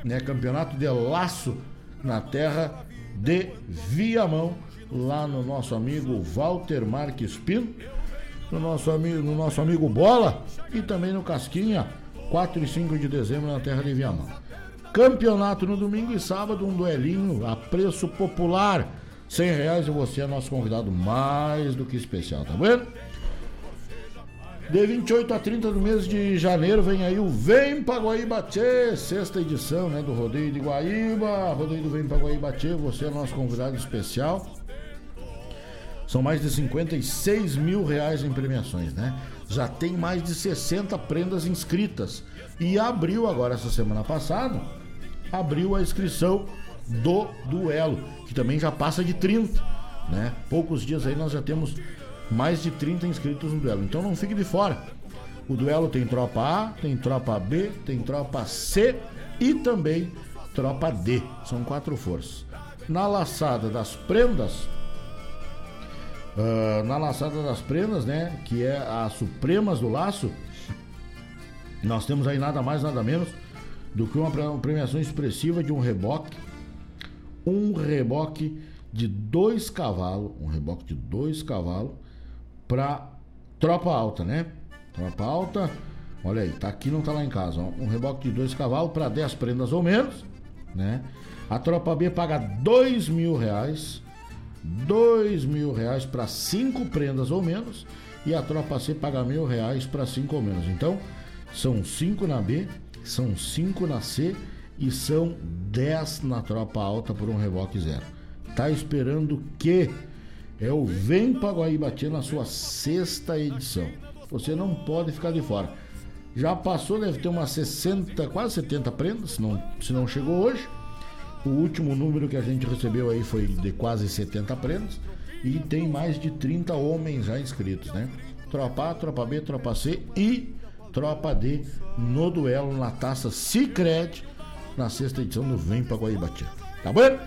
[SPEAKER 3] né? Campeonato de laço na terra de Viamão, lá no nosso amigo Walter Marques Pinto, no nosso amigo, no nosso amigo Bola e também no Casquinha, 4 e 5 de dezembro na terra de Viamão. Campeonato no domingo e sábado, um duelinho a preço popular 100 reais e você é nosso convidado mais do que especial, tá vendo? De 28 a 30 do mês de janeiro vem aí o Vem pra Guaíba Tchê, sexta edição né, do Rodeio de Guaíba. Rodeio do Vem pra Guaíba Tchê, você é nosso convidado especial. São mais de 56 mil reais em premiações, né? Já tem mais de 60 prendas inscritas. E abriu agora, essa semana passada, abriu a inscrição do duelo, que também já passa de 30, né? Poucos dias aí nós já temos mais de 30 inscritos no duelo. Então não fique de fora. O duelo tem tropa A, tem tropa B, tem tropa C e também tropa D. São quatro forças. Na laçada das prendas, uh, na laçada das prendas, né, que é as supremas do laço, nós temos aí nada mais, nada menos do que uma premiação expressiva de um reboque um reboque de dois cavalos, um reboque de dois cavalos para tropa alta, né? Tropa alta, olha aí, tá aqui, não tá lá em casa, ó, um reboque de dois cavalos para 10 prendas ou menos, né? A tropa B paga dois mil reais, dois mil reais para cinco prendas ou menos e a tropa C paga mil reais para cinco ou menos. Então, são cinco na B, são cinco na C e são dez na tropa alta por um revoque zero. Tá esperando que é o Vem pra Guaíbatia na sua sexta edição. Você não pode ficar de fora. Já passou, deve ter umas 60, quase 70 prendas, se não, se não chegou hoje. O último número que a gente recebeu aí foi de quase 70 prendas. E tem mais de 30 homens já inscritos, né? Tropa A, Tropa B, Tropa C e Tropa D no duelo na taça Cicred na sexta edição do Vem pra Guaíbatia. Tá bom?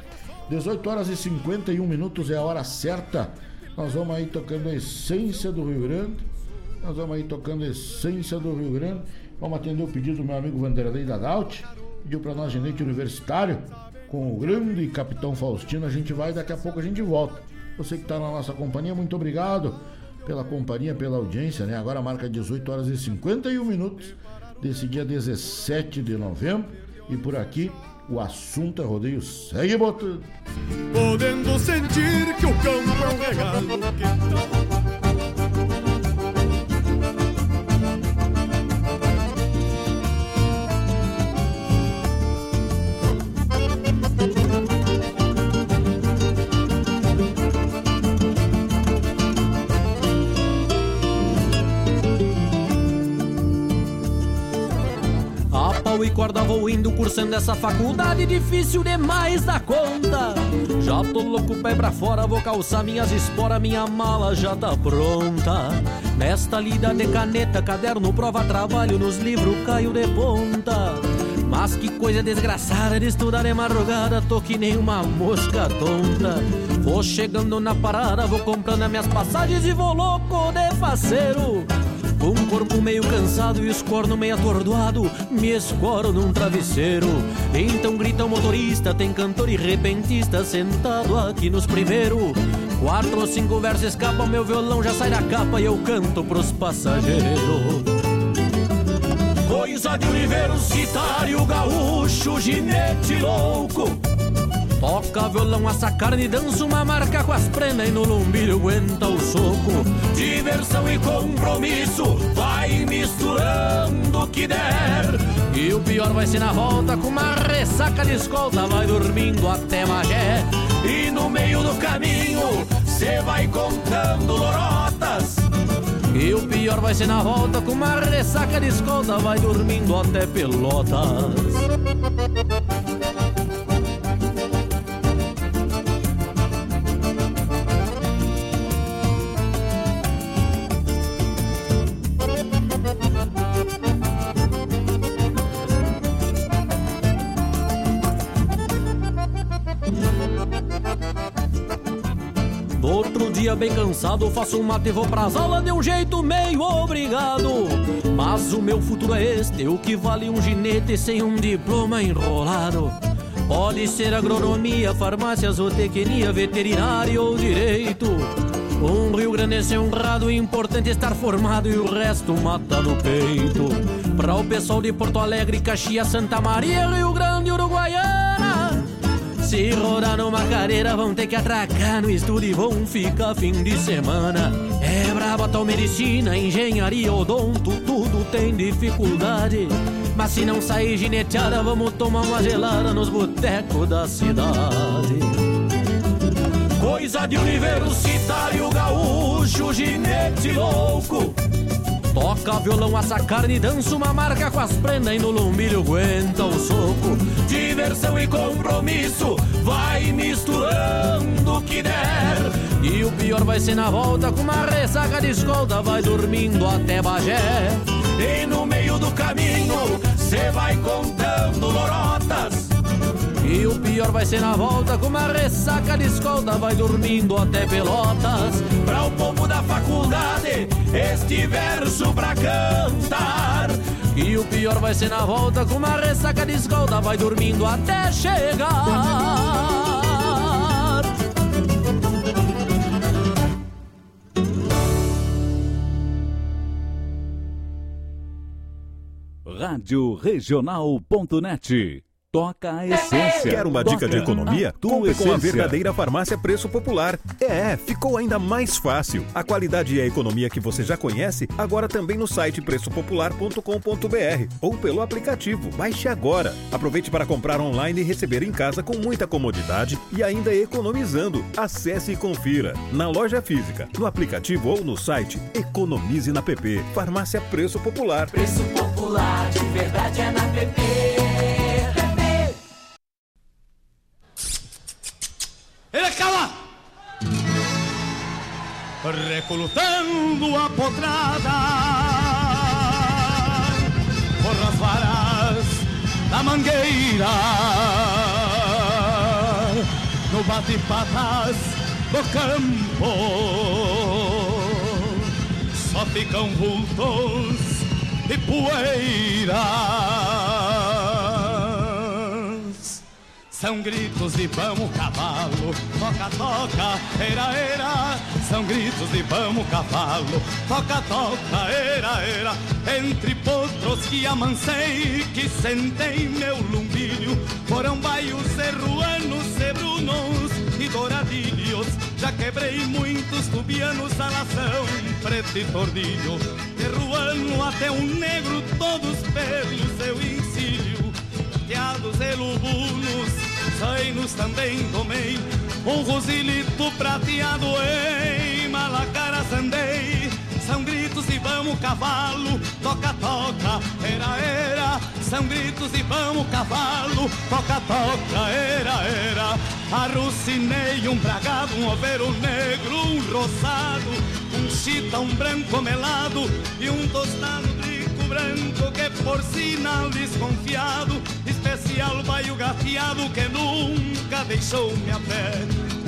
[SPEAKER 3] 18 horas e 51 minutos é a hora certa. Nós vamos aí tocando a essência do Rio Grande. Nós vamos aí tocando a essência do Rio Grande. Vamos atender o pedido do meu amigo Vanderlei da Daut. Pediu para nós ginete universitário com o grande capitão Faustino. A gente vai, daqui a pouco a gente volta. Você que está na nossa companhia, muito obrigado pela companhia, pela audiência, né? Agora marca 18 horas e 51 minutos desse dia 17 de novembro. E por aqui o assunto é rodeio. Segue botando.
[SPEAKER 1] Podendo sentir que o campo é um regalo que
[SPEAKER 13] corda vou indo cursando essa faculdade difícil demais da conta. Já tô louco, pé pra fora, vou calçar minhas esporas, minha mala já tá pronta. Nesta lida de caneta, caderno, prova, trabalho, nos livros caio de ponta. Mas que coisa desgraçada de estudar de madrugada, tô que nem uma mosca tonta. Vou chegando na parada, vou comprando as minhas passagens e vou louco de faceiro. Com o corpo meio cansado e os cornos meio atordoado, me escoro num travesseiro. Então grita o motorista, tem cantor e repentista sentado aqui nos primeiros. Quatro ou cinco versos escapam, meu violão já sai da capa e eu canto pros passageiros. Coisa de universitário, gaúcho, ginete louco. Toca violão, assa carne, dança uma marca com as prendas e no lombilho aguenta o soco. Diversão e compromisso, vai misturando o que der. E o pior vai ser na volta, com uma ressaca de escolta, vai dormindo até Magé. E no meio do caminho, cê vai contando lorotas. E o pior vai ser na volta, com uma ressaca de escolta, vai dormindo até Pelotas. Bem cansado, faço um mate e vou pras aulas de um jeito meio obrigado. Mas o meu futuro é este, o que vale um ginete sem um diploma enrolado. Pode ser agronomia, farmácia, zootecnia, veterinário ou direito. Um Rio Grande é honrado, importante estar formado e o resto mata no peito. Pra o pessoal de Porto Alegre, Caxias, Santa Maria, Rio Grande, Uruguaiana. Se rodar numa cadeira, vão ter que atracar no estudo e vão ficar fim de semana. É braba tal medicina, engenharia, odonto, tudo tem dificuldade. Mas se não sair gineteada, vamos tomar uma gelada nos botecos da cidade. Coisa de universitário gaúcho, ginete louco. Toca violão, assa carne, dança uma marca com as prendas e no lombilho aguenta o soco. Diversão e compromisso, vai misturando o que der. E o pior vai ser na volta, com uma ressaca de escolta, vai dormindo até Bagé. E no meio do caminho, cê vai contando lorotas. E o pior vai ser na volta, com uma ressaca de escolta, vai dormindo até Pelotas. Pra o povo da faculdade, este verso pra cantar. E o pior vai ser na volta, com uma ressaca de escolta, vai dormindo até chegar.
[SPEAKER 2] Rádio Regional.net toca a essência.
[SPEAKER 14] Quer uma dica de economia? Compre com a verdadeira farmácia Preço Popular. É, ficou ainda mais fácil. A qualidade e a economia que você já conhece, agora também no site preçopopular.com.br ou pelo aplicativo. Baixe agora. Aproveite para comprar online e receber em casa com muita comodidade e ainda economizando. Acesse e confira. Na loja física, no aplicativo ou no site, economize na PP. Farmácia Preço Popular.
[SPEAKER 15] Preço popular, de verdade é na. PP.
[SPEAKER 10] Ele cala! Recrutando a potrada. Por as varas da mangueira. No bate-patas do campo. Só ficam vultos e poeiras são gritos de vamos cavalo, toca, toca, era, era. São gritos de vamos cavalo, toca, toca, era, era. Entre potros que amancei, que sentei meu lumbilho, foram baios serruanos, sebrunos e douradilhos. Já quebrei muitos tubianos, salação, preto e tordilho. Terruano até um negro, todos pelo seu encilho prateados e lubunos, zainos também tomei, um rosilito prateado em malacaras andei. São gritos e vamos cavalo, toca, toca, era, era. São gritos e vamos cavalo, toca, toca, era, era. Arrucinei um bragado, um overo negro, um roçado, um chita, um branco melado e um tostado branco que por sinal desconfiado Especial baio gateado que nunca deixou-me a pé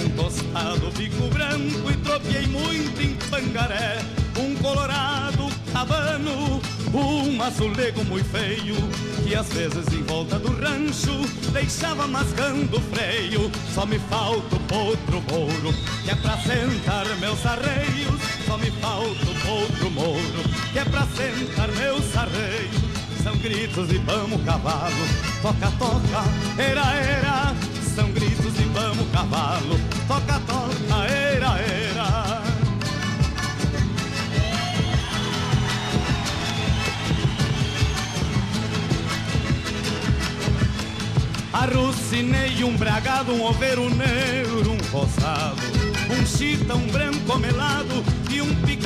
[SPEAKER 10] Um tostado bico branco e tropiei muito em pangaré. Um colorado cabano, um azulego muito feio Que às vezes em volta do rancho deixava mascando o freio. Só me falta o potro mouro, que é pra sentar meus arreios. Só me falta o potro mouro, que é pra sentar meus arreios são gritos e vamos cavalo, toca, toca, era, era. São gritos e vamos cavalo, toca, toca, era, era. Arrucinei um bragado, um overo negro, um roçado, um chita, um branco melado e um picaço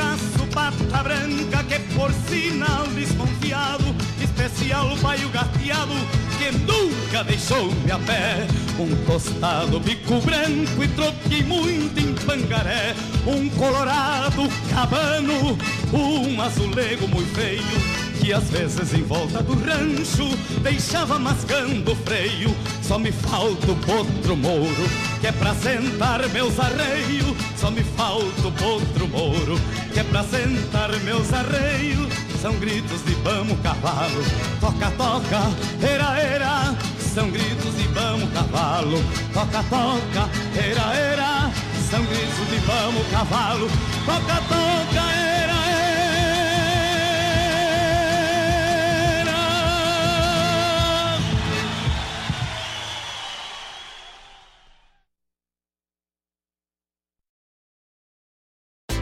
[SPEAKER 10] pata branca que por sinal desconfiado especial baio gateado que nunca deixou-me a pé. Um tostado bico branco e troquei muito em pangaré. Um colorado cabano, um azulego muito feio. Que às vezes em volta do rancho deixava mascando o freio. Só me falta o potro mouro, que é pra sentar meus arreios. Só me falta o potro mouro, que é pra sentar meus arreios. São gritos de vamos cavalo, toca, toca, era, era. São gritos de vamos cavalo, toca, toca, era, era. São gritos de vamos cavalo, toca, toca, era, era.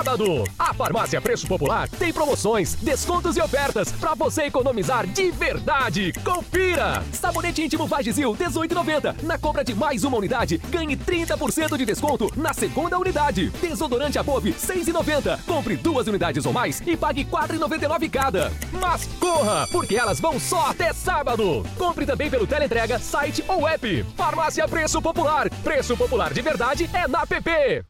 [SPEAKER 16] sábado. A Farmácia Preço Popular tem promoções, descontos e ofertas para você economizar de verdade. Confira! Sabonete íntimo Vagisil 18,90. Na compra de mais uma unidade, ganhe 30% de desconto na segunda unidade. Desodorante Above 6,90. Compre duas unidades ou mais e pague 4,99 cada. Mas corra, porque elas vão só até sábado. Compre também pelo teleentrega, site ou app. Farmácia Preço Popular. Preço Popular de verdade é na PP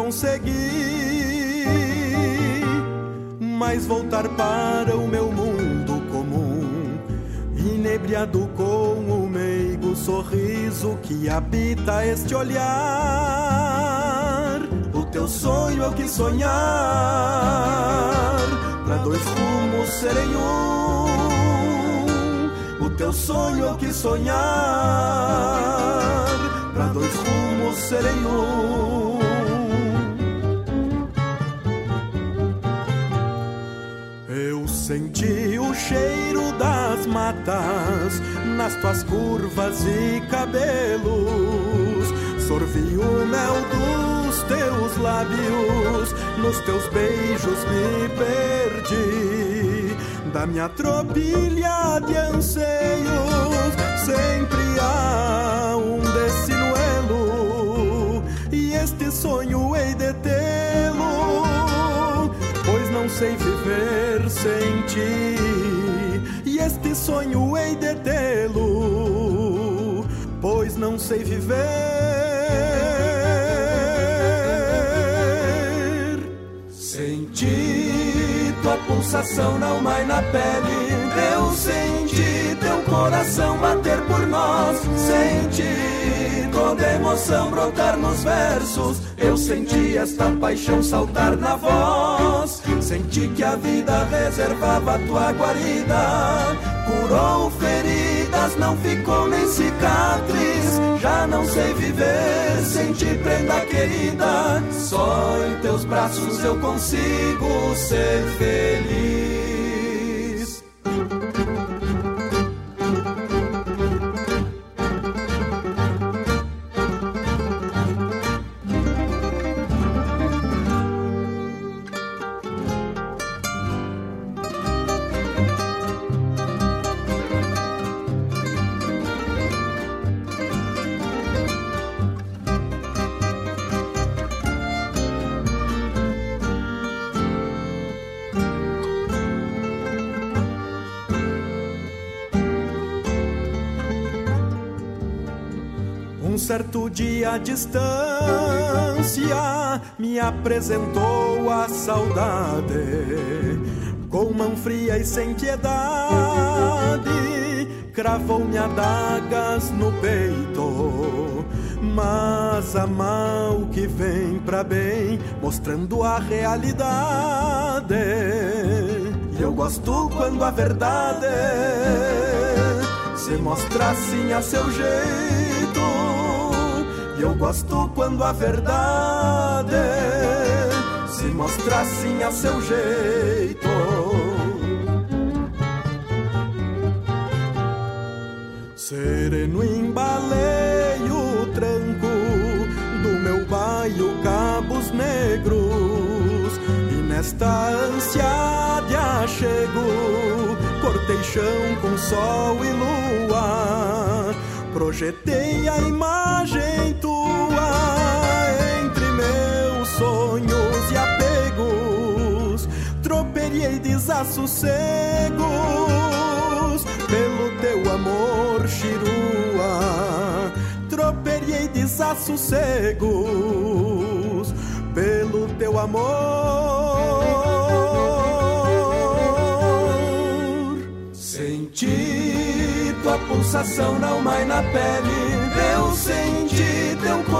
[SPEAKER 17] Consegui mais voltar para o meu mundo comum, inebriado com o meigo sorriso que habita este olhar. O teu sonho é o que sonhar, para dois rumos serem um. O teu sonho é o que sonhar, para dois rumos serem um. Cheiro das matas nas tuas curvas e cabelos. Sorvi o mel dos teus lábios, nos teus beijos me perdi. Da minha tropilha de anseios, sempre há um desinuelo, e este sonho hei de tê-lo, pois não sei viver sem ti. Sonho hei de tê-lo, pois não sei viver sem ti. Tua pulsação na alma e na pele, eu senti teu coração bater por nós. Senti toda emoção brotar nos versos. Eu senti esta paixão saltar na voz. Senti que a vida reservava tua guarida. Curou feridas, não ficou nem cicatriz. Já não sei viver sem ti, prenda querida. Só em teus braços eu consigo ser feliz. À distância me apresentou a saudade. Com mão fria e sem piedade, cravou-me adagas no peito. Mas a mal que vem pra bem, mostrando a realidade. E eu gosto quando a verdade se mostra assim a seu jeito. Eu gosto quando a verdade se mostra assim a seu jeito. Sereno embalei o tranco do meu baio Cabos Negros e nesta ânsia de achego cortei chão com sol e lua projetei a imagem tua troperiei desassossegos. Pelo teu amor chirua troperiei desassossegos. Pelo teu amor. Senti tua pulsação na alma e na pele. Eu senti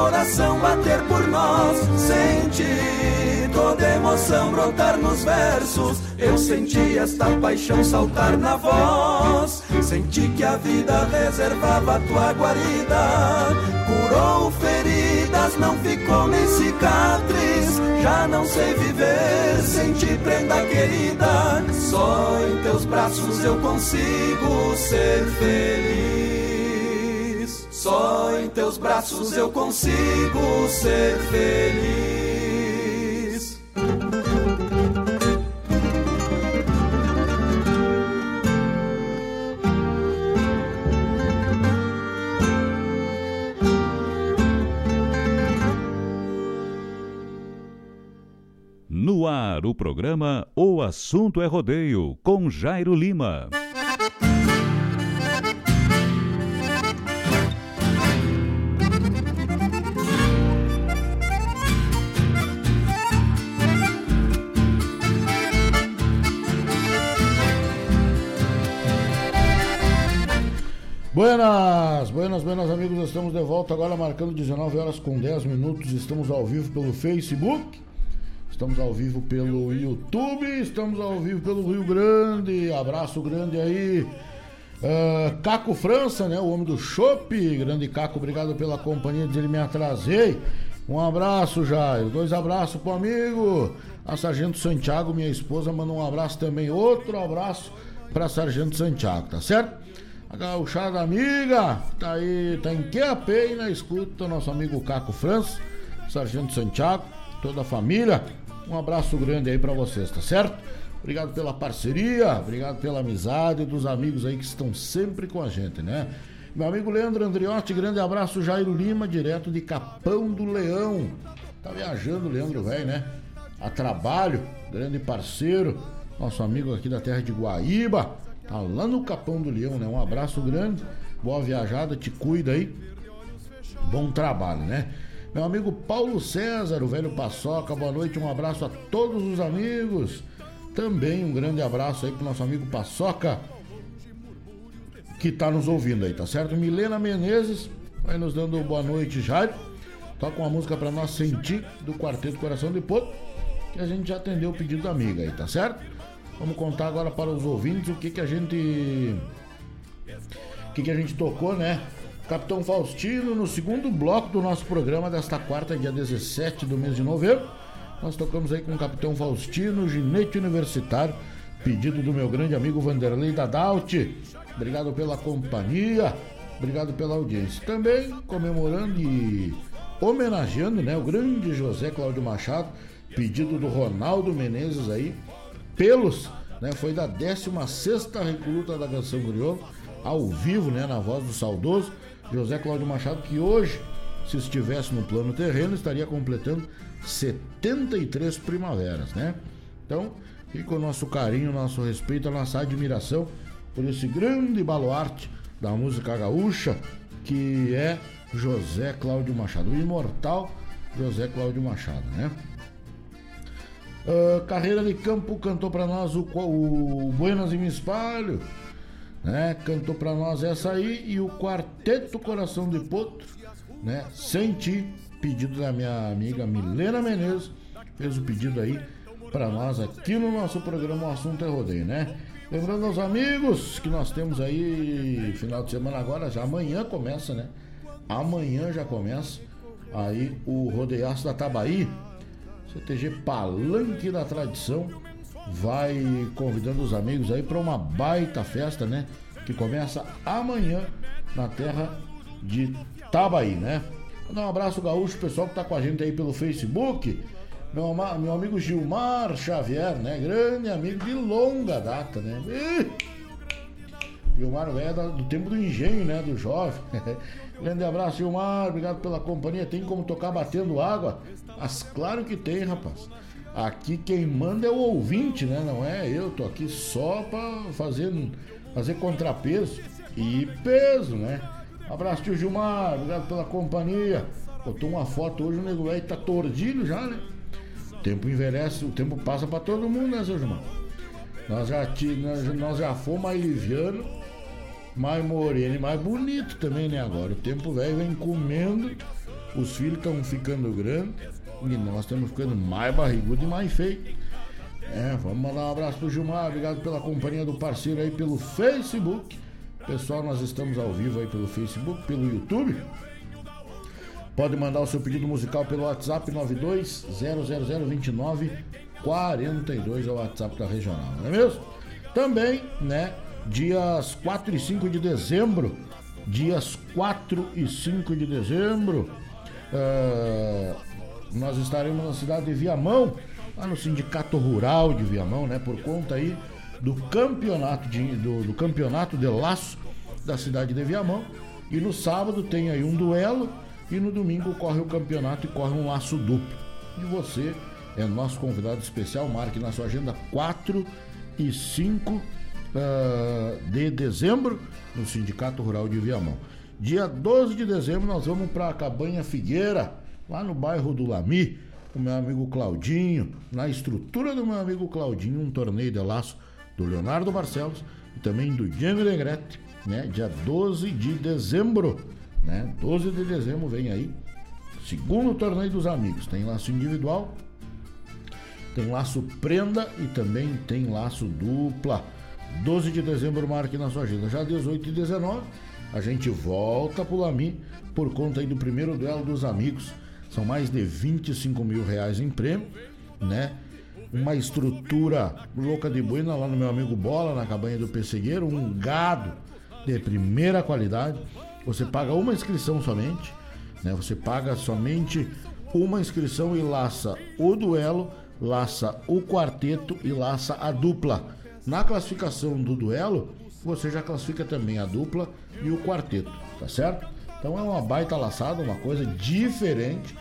[SPEAKER 17] coração bater por nós senti toda emoção brotar nos versos. Eu senti esta paixão saltar na voz senti que a vida reservava tua guarida. Curou feridas não ficou nem cicatriz. Já não sei viver sem ti prenda querida. Só em teus braços eu consigo ser feliz só em teus braços eu consigo ser feliz
[SPEAKER 2] No ar, o programa O Assunto é Rodeio, com Jairo Lima.
[SPEAKER 3] Buenas, buenas, buenas amigos, estamos de volta agora marcando 19 horas com 10 minutos. Estamos ao vivo pelo Facebook, estamos ao vivo pelo YouTube, estamos ao vivo pelo Rio Grande. Abraço grande aí. Uh, Caco França, né? O homem do Chopp. Grande Caco, obrigado pela companhia de ele me atrasei. Um abraço, Jairo. Dois abraços pro amigo. A Sargento Santiago, minha esposa, manda um abraço também. Outro abraço pra Sargento Santiago, tá certo? A gauchada amiga, tá aí, tá em QAP e na escuta, nosso amigo Caco França, Sargento Santiago, toda a família. Um abraço grande aí para vocês, tá certo? Obrigado pela parceria, obrigado pela amizade dos amigos aí que estão sempre com a gente, né? Meu amigo Leandro Andriotti, grande abraço, Jairo Lima, direto de Capão do Leão. Tá viajando, Leandro, velho, né? A trabalho, grande parceiro, nosso amigo aqui da terra de Guaíba, tá lá no Capão do Leão, né? Um abraço grande, boa viajada, te cuida aí. Bom trabalho, né? Meu amigo Paulo César, o velho Paçoca, boa noite, um abraço a todos os amigos. Também um grande abraço aí pro nosso amigo Paçoca, que tá nos ouvindo aí, tá certo? Milena Menezes vai nos dando boa noite, Jairo. Toca uma música para nós sentir do Quarteto Coração de Poto, que a gente já atendeu o pedido da amiga aí, tá certo? Vamos contar agora para os ouvintes o que que a gente o que que a gente tocou, né? Capitão Faustino no segundo bloco do nosso programa desta quarta, dia 17 do mês de novembro. Nós tocamos aí com o Capitão Faustino, ginete universitário, pedido do meu grande amigo Vanderlei Dadalt. Obrigado pela companhia, obrigado pela audiência. Também comemorando e homenageando né, o grande José Cláudio Machado, pedido do Ronaldo Menezes aí, pelos, né, foi da 16 recruta da canção Griot, ao vivo, né, na voz do saudoso José Cláudio Machado, que hoje, se estivesse no plano terreno, estaria completando 73 primaveras, né? Então, fica o nosso carinho, o nosso respeito, a nossa admiração por esse grande baluarte da música gaúcha, que é José Cláudio Machado, o imortal José Cláudio Machado, né? Uh, carreira de campo cantou para nós o, o Buenas e Me Espalho, né? Cantou para nós essa aí e o Quarteto Coração de Potro, né? Senti pedido da minha amiga Milena Menezes, fez o pedido aí para nós aqui no nosso programa O Assunto é Rodeio, né? Lembrando aos amigos que nós temos aí final de semana agora, já amanhã começa, né? Amanhã já começa aí o Rodeiaço da Tabaí, CTG Palanque da Tradição, vai convidando os amigos aí para uma baita festa, né? Que começa amanhã na terra de Tabaí, né? Um abraço gaúcho, pessoal que tá com a gente aí pelo Facebook. Meu, meu amigo Gilmar Xavier, né? Grande amigo de longa data, né? Gilmar é do tempo do engenho, né? Do jovem. Grande abraço, Gilmar. Obrigado pela companhia. Tem como tocar batendo água? Mas claro que tem, rapaz. Aqui quem manda é o ouvinte, né? Não é eu. Tô aqui só pra fazer, fazer contrapeso e peso, né? Abraço, tio Gilmar, obrigado pela companhia. Botou uma foto hoje, o nego velho tá tordilho já, né? O tempo envelhece, o tempo passa pra todo mundo, né, seu Gilmar? Nós já, nós, já fomos mais mais moreno e mais bonito também, né? Agora o tempo velho vem comendo, os filhos estão ficando grandes e nós estamos ficando mais barrigudo e mais feio. É, vamos mandar um abraço pro Gilmar, obrigado pela companhia do parceiro aí pelo Facebook. Pessoal, nós estamos ao vivo aí pelo Facebook, pelo YouTube. Pode mandar o seu pedido musical pelo WhatsApp 9200029 42 é o WhatsApp da regional, não é mesmo? Também, né, dias 4 e 5 de dezembro, dias 4 e 5 de dezembro, uh, nós estaremos na cidade de Viamão, lá no Sindicato Rural de Viamão, né, por conta aí do campeonato de, do, do campeonato de laço da cidade de Viamão. E no sábado tem aí um duelo e no domingo corre o campeonato e corre um laço duplo. E você é nosso convidado especial, marque na sua agenda 4 e 5 uh, de dezembro no Sindicato Rural de Viamão. Dia 12 de dezembro nós vamos para a Cabanha Figueira, lá no bairro do Lami, com meu amigo Claudinho, na estrutura do meu amigo Claudinho, um torneio de laço do Leonardo Barcelos e também do Diego Negrete né? Dia 12 de dezembro, né? 12 de dezembro vem aí. Segundo torneio dos amigos. Tem laço individual, tem laço prenda e também tem laço dupla. 12 de dezembro marque na sua agenda. Já 18 e 19, a gente volta pro Lami por conta aí do primeiro duelo dos amigos. São mais de 25 mil reais em prêmio, né? Uma estrutura louca de buena lá no meu amigo Bola, na cabanha do Pessegueiro, um gado de primeira qualidade. Você paga uma inscrição somente, né? Você paga somente uma inscrição e laça o duelo, laça o quarteto e laça a dupla. Na classificação do duelo, você já classifica também a dupla e o quarteto, tá certo? Então é uma baita laçada, uma coisa diferente,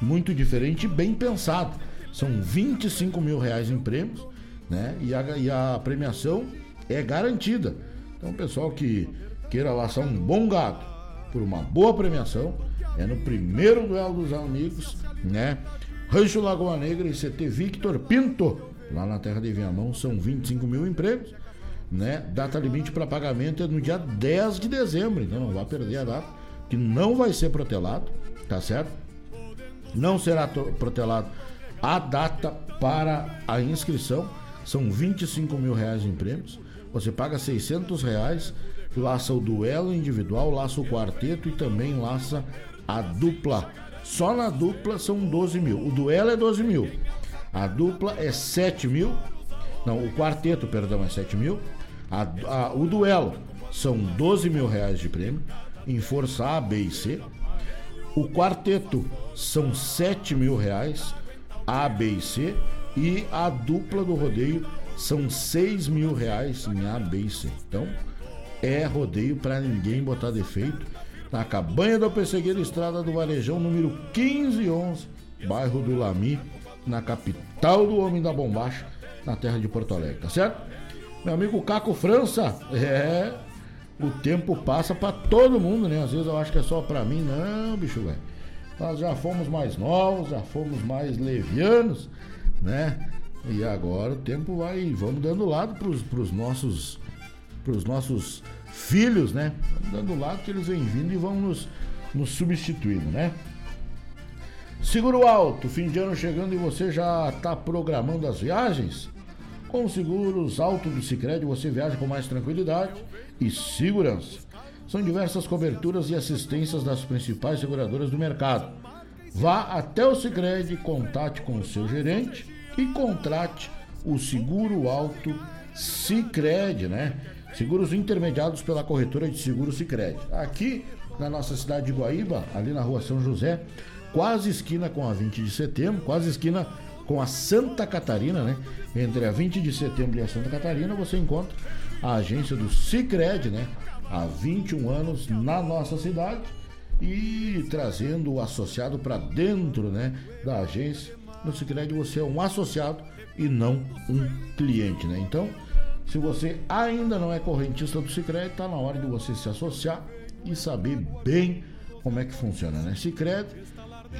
[SPEAKER 3] muito diferente e bem pensado. São 25 mil reais em prêmios, né? E a, e a premiação é garantida. Então, pessoal que queira laçar um bom gado por uma boa premiação, é no primeiro duelo dos amigos, né? Rancho Lagoa Negra e CT Victor Pinto, lá na terra de Viamão, são 25 mil empregos, né? Data limite para pagamento é no dia 10 de dezembro, então não vai perder a data, que não vai ser protelado, tá certo? Não será protelado a data para a inscrição, são 25 mil reais em prêmios, você paga 600 reais, laça o duelo individual, laça o quarteto e também laça a dupla. Só na dupla são 12 mil. O duelo é 12 mil. A dupla é 7 mil. Não, o quarteto, perdão, é 7 mil. A, a, o duelo são 12 mil reais de prêmio. Em força A, B e C. O quarteto são 7 mil reais. A, B e C. E a dupla do rodeio são 6 mil reais em A, B e C. Então, é rodeio para ninguém botar defeito na cabanha do Pessegueiro, estrada do Varejão, número 1511, bairro do Lami, na capital do Homem da Bombacha, na terra de Porto Alegre, tá certo? Meu amigo Caco França, é. O tempo passa para todo mundo, né? Às vezes eu acho que é só para mim, não, bicho, velho. Nós já fomos mais novos, já fomos mais levianos, né? E agora o tempo vai, vamos dando lado pros, pros nossos pros nossos filhos, né? Dando lado que eles vêm vindo e vão nos, nos substituindo, né? Seguro alto, fim de ano chegando e você já está programando as viagens? Com seguros alto do Sicredi você viaja com mais tranquilidade e segurança. São diversas coberturas e assistências das principais seguradoras do mercado. Vá até o Sicredi, contate com o seu gerente e contrate o seguro alto Sicredi, né? Seguros intermediados pela corretora de seguros Sicredi. Aqui na nossa cidade de Guaíba, ali na rua São José, quase esquina com a 20 de setembro, quase esquina com a Santa Catarina, né? Entre a 20 de setembro e a Santa Catarina, você encontra a agência do Sicredi, né? Há 21 anos na nossa cidade e trazendo o associado para dentro, né, da agência. No Sicredi você é um associado e não um cliente, né? Então, se você ainda não é correntista do Sicredi, está na hora de você se associar e saber bem como é que funciona, né? Sicredi,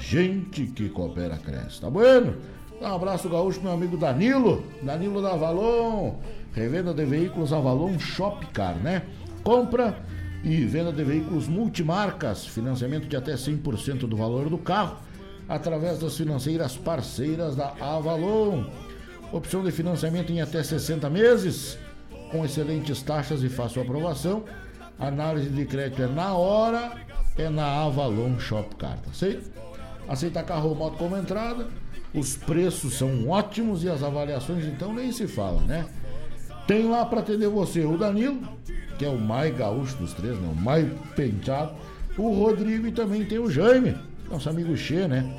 [SPEAKER 3] gente que coopera cresce, tá bueno? Um abraço gaúcho meu amigo Danilo, Danilo da Avalon, revenda de veículos Avalon Shopcar, né? Compra e venda de veículos multimarcas, financiamento de até 100% do valor do carro, através das financeiras parceiras da Avalon. Opção de financiamento em até 60 meses, com excelentes taxas e fácil aprovação. Análise de crédito é na hora, é na Avalon Shopcar, tá certo? Aceita carro ou moto como entrada. Os preços são ótimos e as avaliações então nem se fala, né? Tem lá para atender você o Danilo, que é o mais gaúcho dos três, né? o mais penteado. O Rodrigo e também tem o Jaime, nosso amigo Che, né?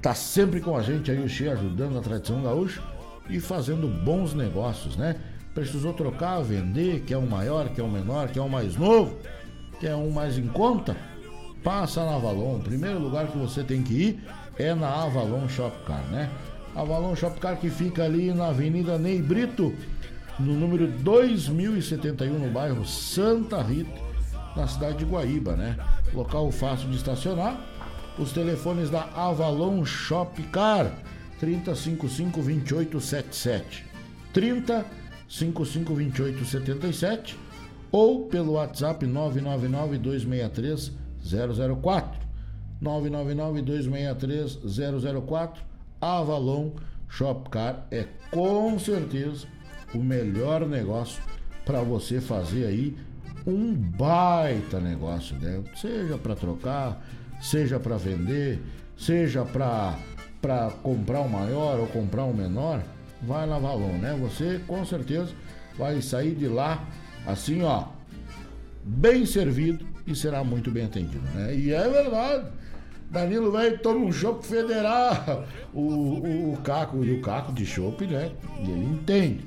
[SPEAKER 3] Tá sempre com a gente aí, o Che, ajudando a tradição gaúcha e fazendo bons negócios, né? Precisou trocar, vender, quer um maior, quer um menor, quer um mais novo, quer um mais em conta? Passa na Avalon. O primeiro lugar que você tem que ir é na Avalon Shopcar, né? Avalon Shopcar que fica ali na Avenida Ney Brito, no número 2071, no bairro Santa Rita, na cidade de Guaíba, né? Local fácil de estacionar os telefones da Avalon Shopcar 3055 2877 3055 2877 ou pelo WhatsApp 999 263 004. 999 263 004. Avalon Shopcar é com certeza o melhor negócio para você fazer aí um baita negócio, né? Seja para trocar, seja para vender, seja para para comprar um maior ou comprar um menor, vai na Valon, né? Você com certeza vai sair de lá assim, ó, bem servido e será muito bem atendido, né? E é verdade. Danilo velho toma um chopp federal. O, o, o Caco e o Caco de chopp, né? E ele entende.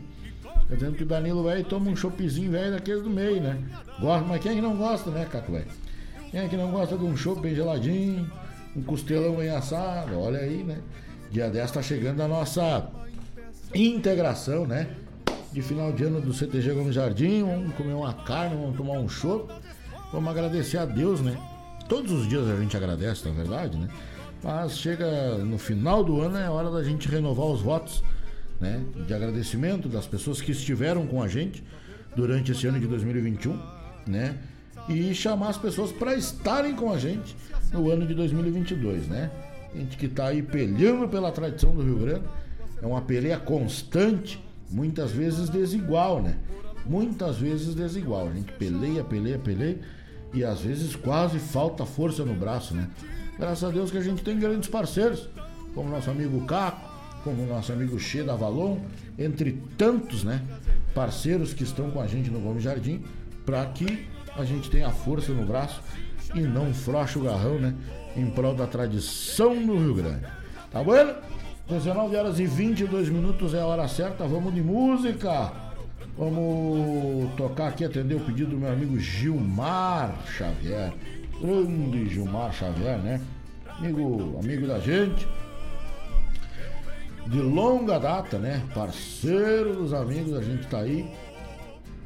[SPEAKER 3] Tá dizendo que o Danilo velho toma um choppzinho velho daqueles do meio, né? Gosta, mas quem é que não gosta, né, Caco velho? Quem é que não gosta de um chopp bem geladinho, um costelão bem assado? Olha aí, né? Dia 10 tá chegando a nossa integração, né? De final de ano do CTG Gomes Jardim, vamos comer uma carne, vamos tomar um chopp. Vamos agradecer a Deus, né? Todos os dias a gente agradece, na verdade, né? Mas chega no final do ano, é hora da gente renovar os votos, né? De agradecimento das pessoas que estiveram com a gente durante esse ano de 2021, né? E chamar as pessoas para estarem com a gente no ano de 2022, né? A gente que está aí peleando pela tradição do Rio Grande, é uma peleia constante, muitas vezes desigual, né? Muitas vezes desigual. A gente peleia, peleia, peleia e às vezes quase falta força no braço, né? Graças a Deus que a gente tem grandes parceiros, como nosso amigo Caco, como nosso amigo Che da Valon, entre tantos, né, parceiros que estão com a gente no Gomes Jardim, para que a gente tenha força no braço e não froche o garrão, né, em prol da tradição no Rio Grande. Tá bom? 19 horas e 22 minutos é a hora certa, vamos de música. Vamos tocar aqui, atender o pedido do meu amigo Gilmar Xavier. Grande Gilmar Xavier, né? Amigo, amigo da gente. De longa data, né? Parceiro dos amigos, a gente tá aí.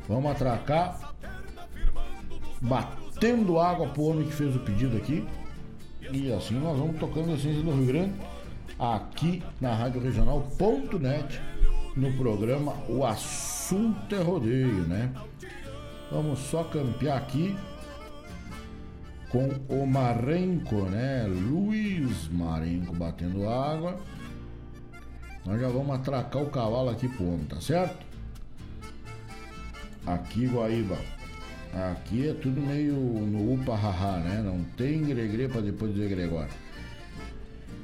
[SPEAKER 3] Vamos atracar. Batendo água pro homem que fez o pedido aqui. E assim nós vamos tocando a essência do Rio Grande. Aqui na Rádio Regional.net. No programa O Assunto é Rodeio, né? Vamos só campear aqui com o Marenco, né? Luiz Marenco batendo água. Nós já vamos atracar o cavalo aqui pro tá certo? Aqui, Guaíba. Aqui é tudo meio no upa haha, né? Não tem gregre pra depois dizer gregório.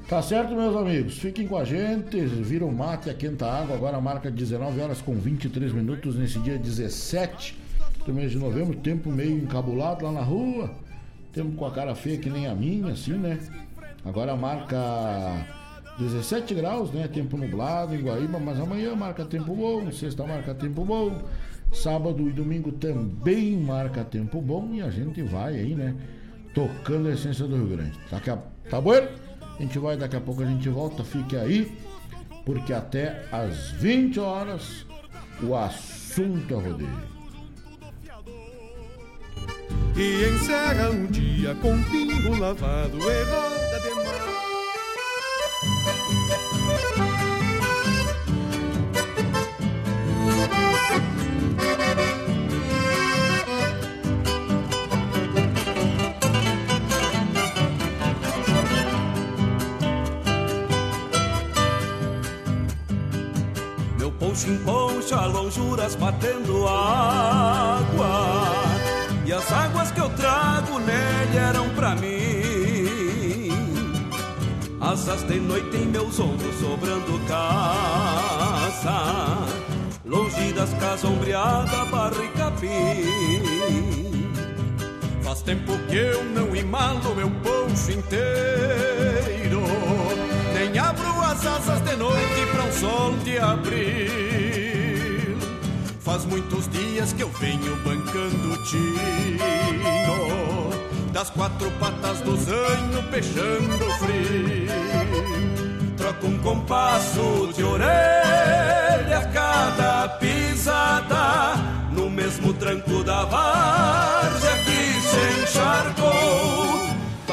[SPEAKER 3] Tá certo, meus amigos? Fiquem com a gente, viram mate, aquenta água. Agora marca 19 horas com 23 minutos nesse dia 17 do mês de novembro. Tempo meio encabulado lá na rua. Tempo com a cara feia que nem a minha, assim, né? Agora marca 17 graus, né? Tempo nublado em Guaíba, mas amanhã marca tempo bom, sexta marca tempo bom, sábado e domingo também marca tempo bom e a gente vai aí, né? Tocando a essência do Rio Grande. Tá, que a... tá bom? A gente vai, daqui a pouco a gente volta, fique aí, porque até às 20 horas o assunto é rodeio.
[SPEAKER 8] E encerra um dia com pingo lavado e roda de.
[SPEAKER 18] Meu poncho em poncha, lonjuras batendo água. E as águas que eu trago nele eram pra mim. Asas de noite em meus ombros, sobrando caça. Longe das casas ombreadas, barra e capim.
[SPEAKER 8] Faz tempo que eu não imalo meu poncho inteiro. Nem abro as asas de noite pra um sol de abril. Faz muitos dias que eu venho bancando tino Das quatro patas do zanho, peixando frio Troco um compasso de orelha a cada pisada No mesmo tranco da várzea que se encharcou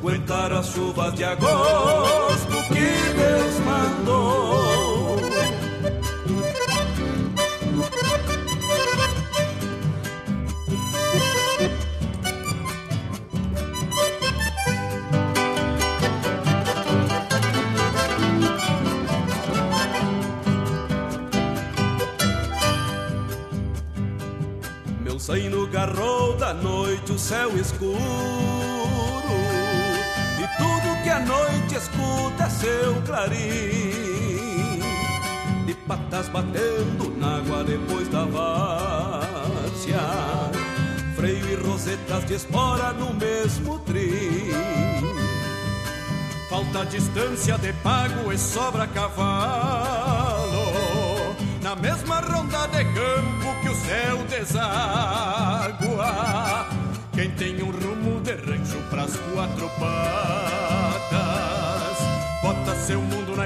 [SPEAKER 8] aguentaram as chuvas de agosto que Deus mandou. Meu zaino garrou da noite o céu escuro que a noite escuta seu clarim. De patas batendo na água depois da várzea. Freio e rosetas de espora no mesmo trim. Falta distância de pago e sobra cavalo. Na mesma ronda de campo que o céu deságua. Quem tem um rumo de rancho pras quatro patas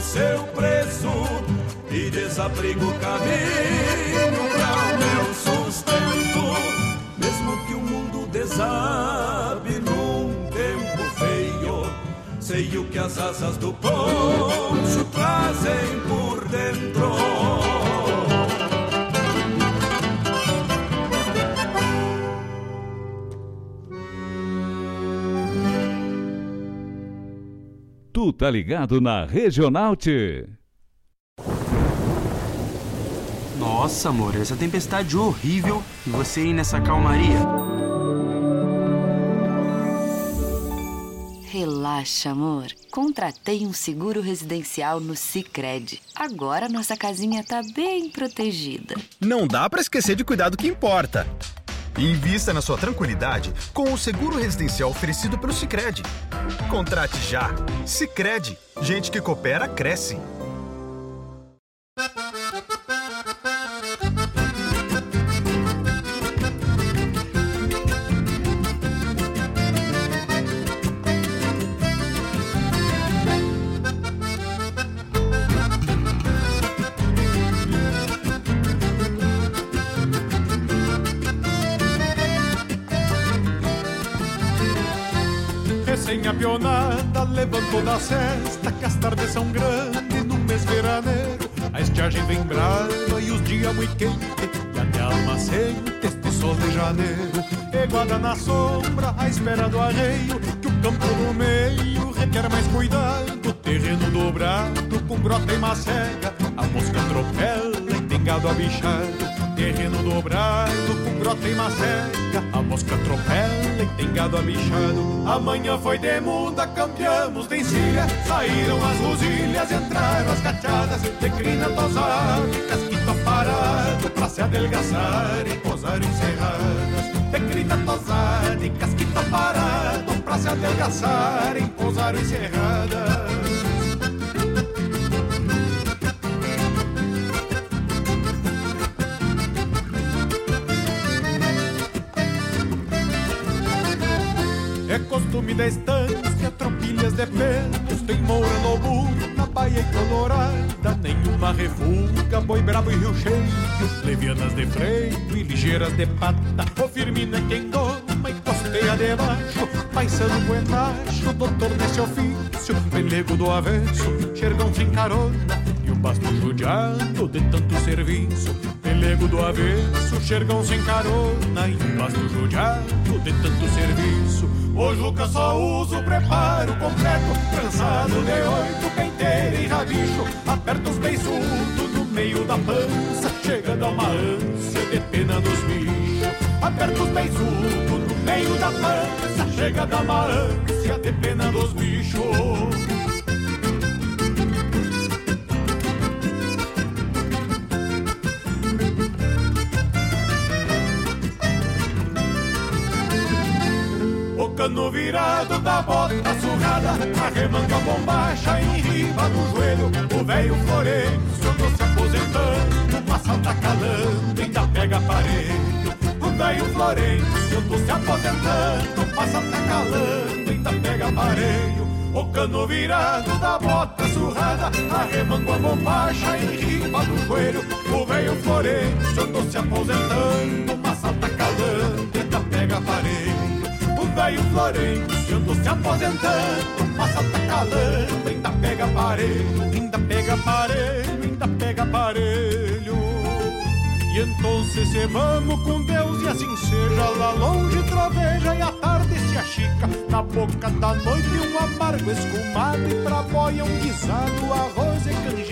[SPEAKER 8] seu preço e desabrigo o caminho para o meu sustento. Mesmo que o mundo desabe num tempo feio, sei o que as asas do poncho trazem por dentro.
[SPEAKER 2] Tu tá ligado na Regional T.
[SPEAKER 19] Nossa, amor, essa tempestade horrível e você aí nessa calmaria.
[SPEAKER 20] Relaxa, amor. Contratei um seguro residencial no Sicredi. Agora nossa casinha tá bem protegida.
[SPEAKER 14] Não dá para esquecer de cuidar do que importa. Invista na sua tranquilidade com o seguro residencial oferecido pelo Sicredi. Contrate já. Sicredi. Gente que coopera cresce.
[SPEAKER 1] Recém-apionada, levantou da cesta Que as tardes são grandes no mês veraneiro. A estiagem vem brava e os dias muito quentes E até a alma sente este sol de janeiro. Eguada na sombra, à espera do arreio Que o campo no meio requer mais cuidado. Terreno dobrado com grota e macega A mosca atropela e tem gado abichado Terreno dobrado com grota e macega A mosca atropela e tem gado abichado Amanhã foi de muda, campeamos de encilha. Saíram as rosilhas, entraram as cachadas. De crina tosada e casquito parado Pra se adelgaçar e posar encerradas De crina tosada e casquito parado Pra se adelgaçar e posar encerradas É costume da estância, tropilhas de pelos Tem moura no burro, na baia colorada. Nenhuma refuga, boi bravo e rio cheio Levianas de freio e ligeiras de pata. O firmino é quem doma e costeia debaixo Paisano buenacho, doutor nesse ofício Pelego do avesso, xergão sem carona E um basto judiado de tanto serviço. Pelego do avesso, xergão sem carona E um basto judiado de tanto serviço Hoje Juca só usa o preparo completo. Trançado de oito, penteira e rabicho Aperta os beiçudos no meio da pança. Chegando a uma ânsia de pena dos bichos Aperta os beiçudos no meio da pança. Chega da malância de pena dos bichos. Cano virado da bota surrada a bombacha em riba do joelho. O velho Florencio tô se aposentando Passa tá calando, ainda pega parede O velho Florencio tô se aposentando Passa tá calando, ainda pega pareio o cano virado da bota surrada Arremango a bombacha em riba do joelho. O velho Florencio tô se aposentando Passa tá calando, ainda pega pareio o velho Florencio andou se aposentando. Passa tá calando, ainda pega aparelho Ainda pega aparelho, ainda pega aparelho. E então se vamos com Deus e assim seja Lá longe troveja e a tarde se achica. Na boca da noite um amargo escumado E pra boia um guisado, arroz e canjica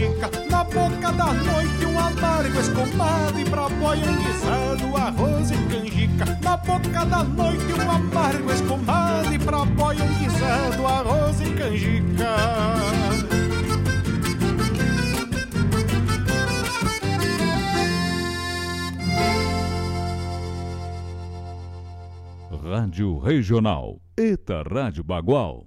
[SPEAKER 1] boca da noite um amargo escumado E pra boia um guisado, arroz e canjica Na boca da noite um amargo escumado E pra boia um guisado, arroz e canjica
[SPEAKER 2] Rádio Regional. Eta Rádio Bagual.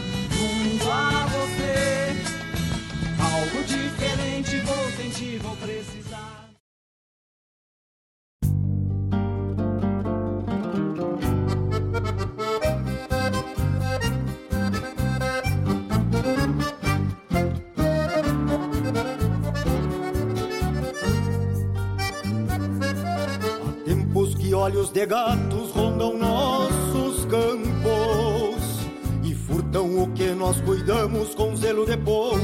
[SPEAKER 21] Olhos de gatos rondam nossos campos e furtam o que nós cuidamos com zelo de poucos.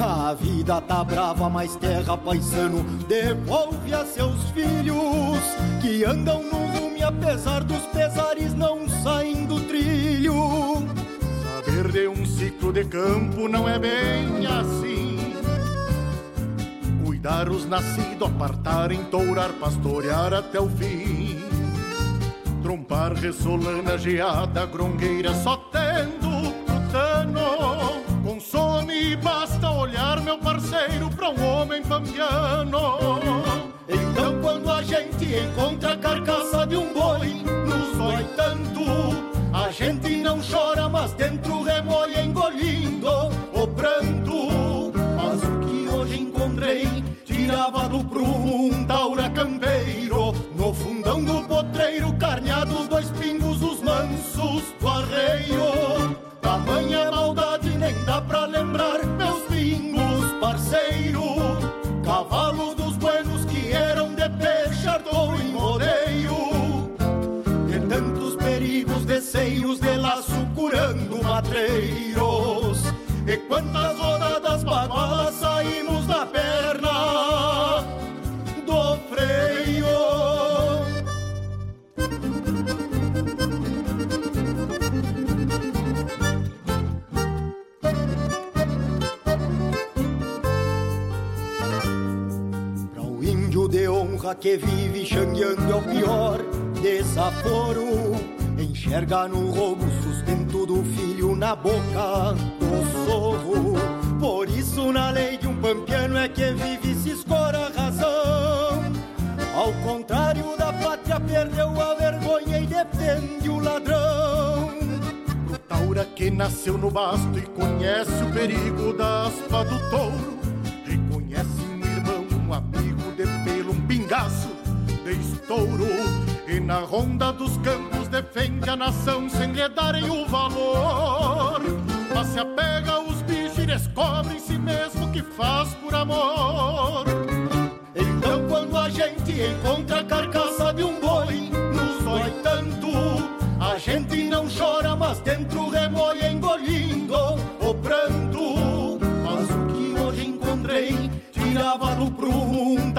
[SPEAKER 21] A vida tá brava, mas terra paisano devolve a seus filhos que andam no rume apesar dos pesares não saem do trilho.
[SPEAKER 1] Saber de um ciclo de campo não é bem assim cuidar os nascidos, apartar, entourar, pastorear até o fim. Trompar, ressolana, geada, grongueira, só tendo putano. Consome, basta olhar, meu parceiro, pra um homem pampiano.
[SPEAKER 21] Então quando a gente encontra a carcaça de um boi, nos dói tanto. A gente não chora, mas dentro remoe engolindo o pranto. Mas o que hoje encontrei tirava do prumo um taura campeiro No fundão do potreiro, carneados dois pingos, os mansos do arreio. Tamanha maldade nem dá pra lembrar, meus pingos, parceiro. Cavalos dos buenos que eram de peixardor em rodeio De tantos perigos, deceios de laço curando matreiros. E quantas rodadas bagualas saímos da perna que vive xangueando é o pior desaforo. Enxerga no roubo sustento do filho na boca do sorro. Por isso na lei de um pampiano é que vive se escora a razão Ao contrário da pátria perdeu a vergonha e defende o ladrão.
[SPEAKER 1] Pro taura que nasceu no basto e conhece o perigo da aspa do touro. Reconhece um irmão, um amigo de pelo, um pingaço de estouro. E na ronda dos campos defende a nação sem lhe darem o valor. Mas se apega aos bichos e descobre em si mesmo que
[SPEAKER 21] faz por amor. Então quando a gente encontra a carcaça de um boi, nos dói tanto. A gente não chora, mas dentro remoe engolindo o pranto. Mas o que hoje encontrei tirava do prumo um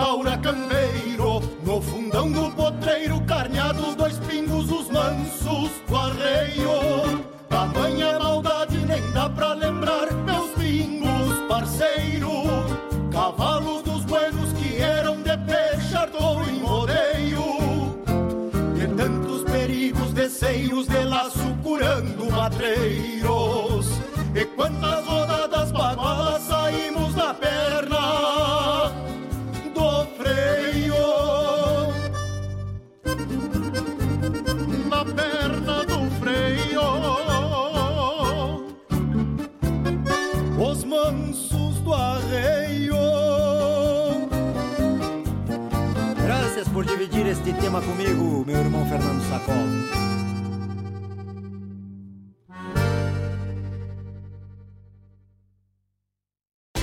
[SPEAKER 21] curando matreiros. E quantas rodadas bagualas saímos na perna do freio. Na perna do freio. Os mansos do arreio.
[SPEAKER 22] Graças por dividir este tema comigo, meu irmão Fernando Sacol.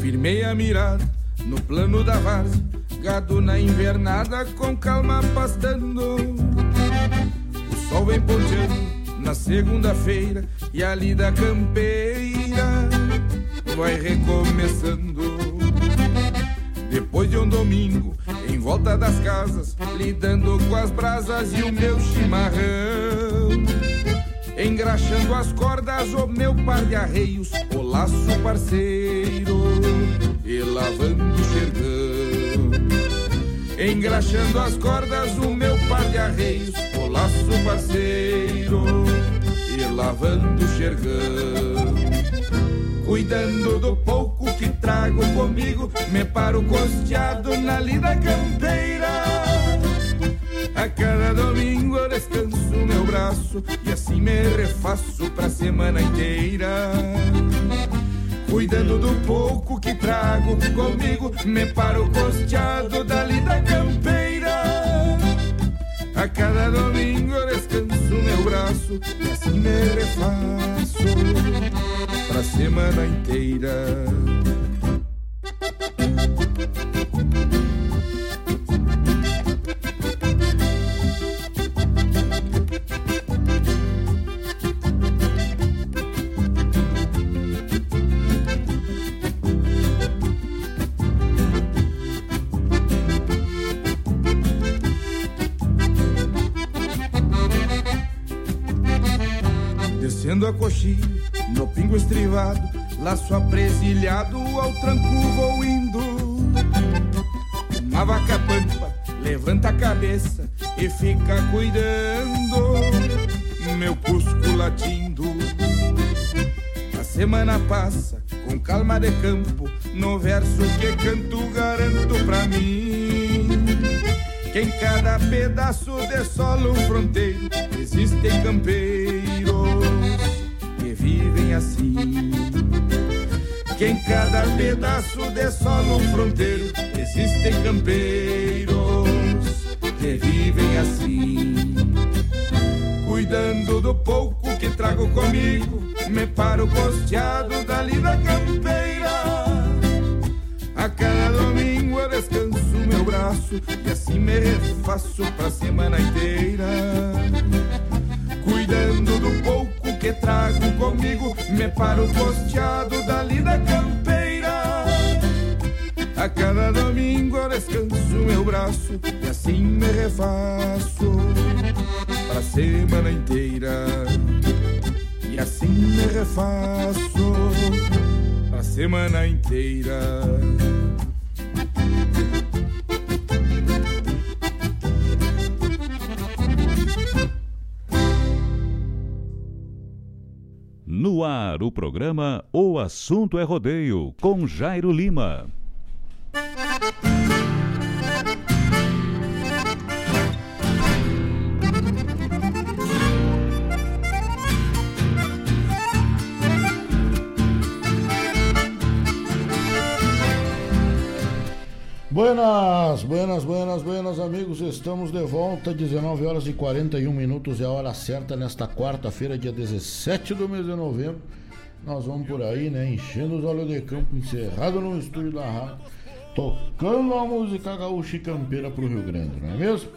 [SPEAKER 23] Firmei a mirada no plano da várzea, gado na invernada com calma pastando. O sol vem ponteando na segunda-feira e a lida campeira vai recomeçando. Depois de um domingo, em volta das casas, lidando com as brasas e o meu chimarrão. Engraxando as cordas, o meu par de arreios, o laço parceiro, e lavando o xergão. Engraxando as cordas, o meu par de arreios, o laço parceiro, e lavando o xergão. Cuidando do pouco que trago comigo, me paro costeado na lida campeira. A cada domingo eu descanso meu braço e assim me refaço pra semana inteira. Cuidando do pouco que trago comigo, me paro costeado da lida campeira. A cada domingo descanso meu braço e assim me refaço pra semana inteira. No pingo estrivado, laço apresilhado, ao tranco vou indo. Uma vaca pampa levanta a cabeça e fica cuidando, meu cusco latindo. A semana passa com calma de campo, no verso que canto garanto pra mim. Que em cada pedaço de solo fronteiro existem campeiros que vivem assim. Que em cada pedaço de solo fronteiro existem campeiros que vivem assim. Cuidando do pouco que trago comigo, me paro costeado da campeira. A cada domingo eu descanso meu braço e assim me refaço pra semana inteira. Cuidando do pouco que trago comigo, me paro costeado da lida campeira. A cada domingo eu descanso meu braço e assim me refaço para semana inteira. E assim me refaço para semana inteira.
[SPEAKER 2] Ar, o programa O Assunto é Rodeio, com Jairo Lima.
[SPEAKER 3] Buenas, buenas, buenas, buenas, amigos. Estamos de volta, 19 horas e 41 minutos é a hora certa nesta quarta-feira, dia 17 do mês de novembro. Nós vamos por aí, né? Enchendo os olhos de campo, encerrado no estúdio da rádio, tocando a música gaúcha e campeira pro Rio Grande, não é mesmo?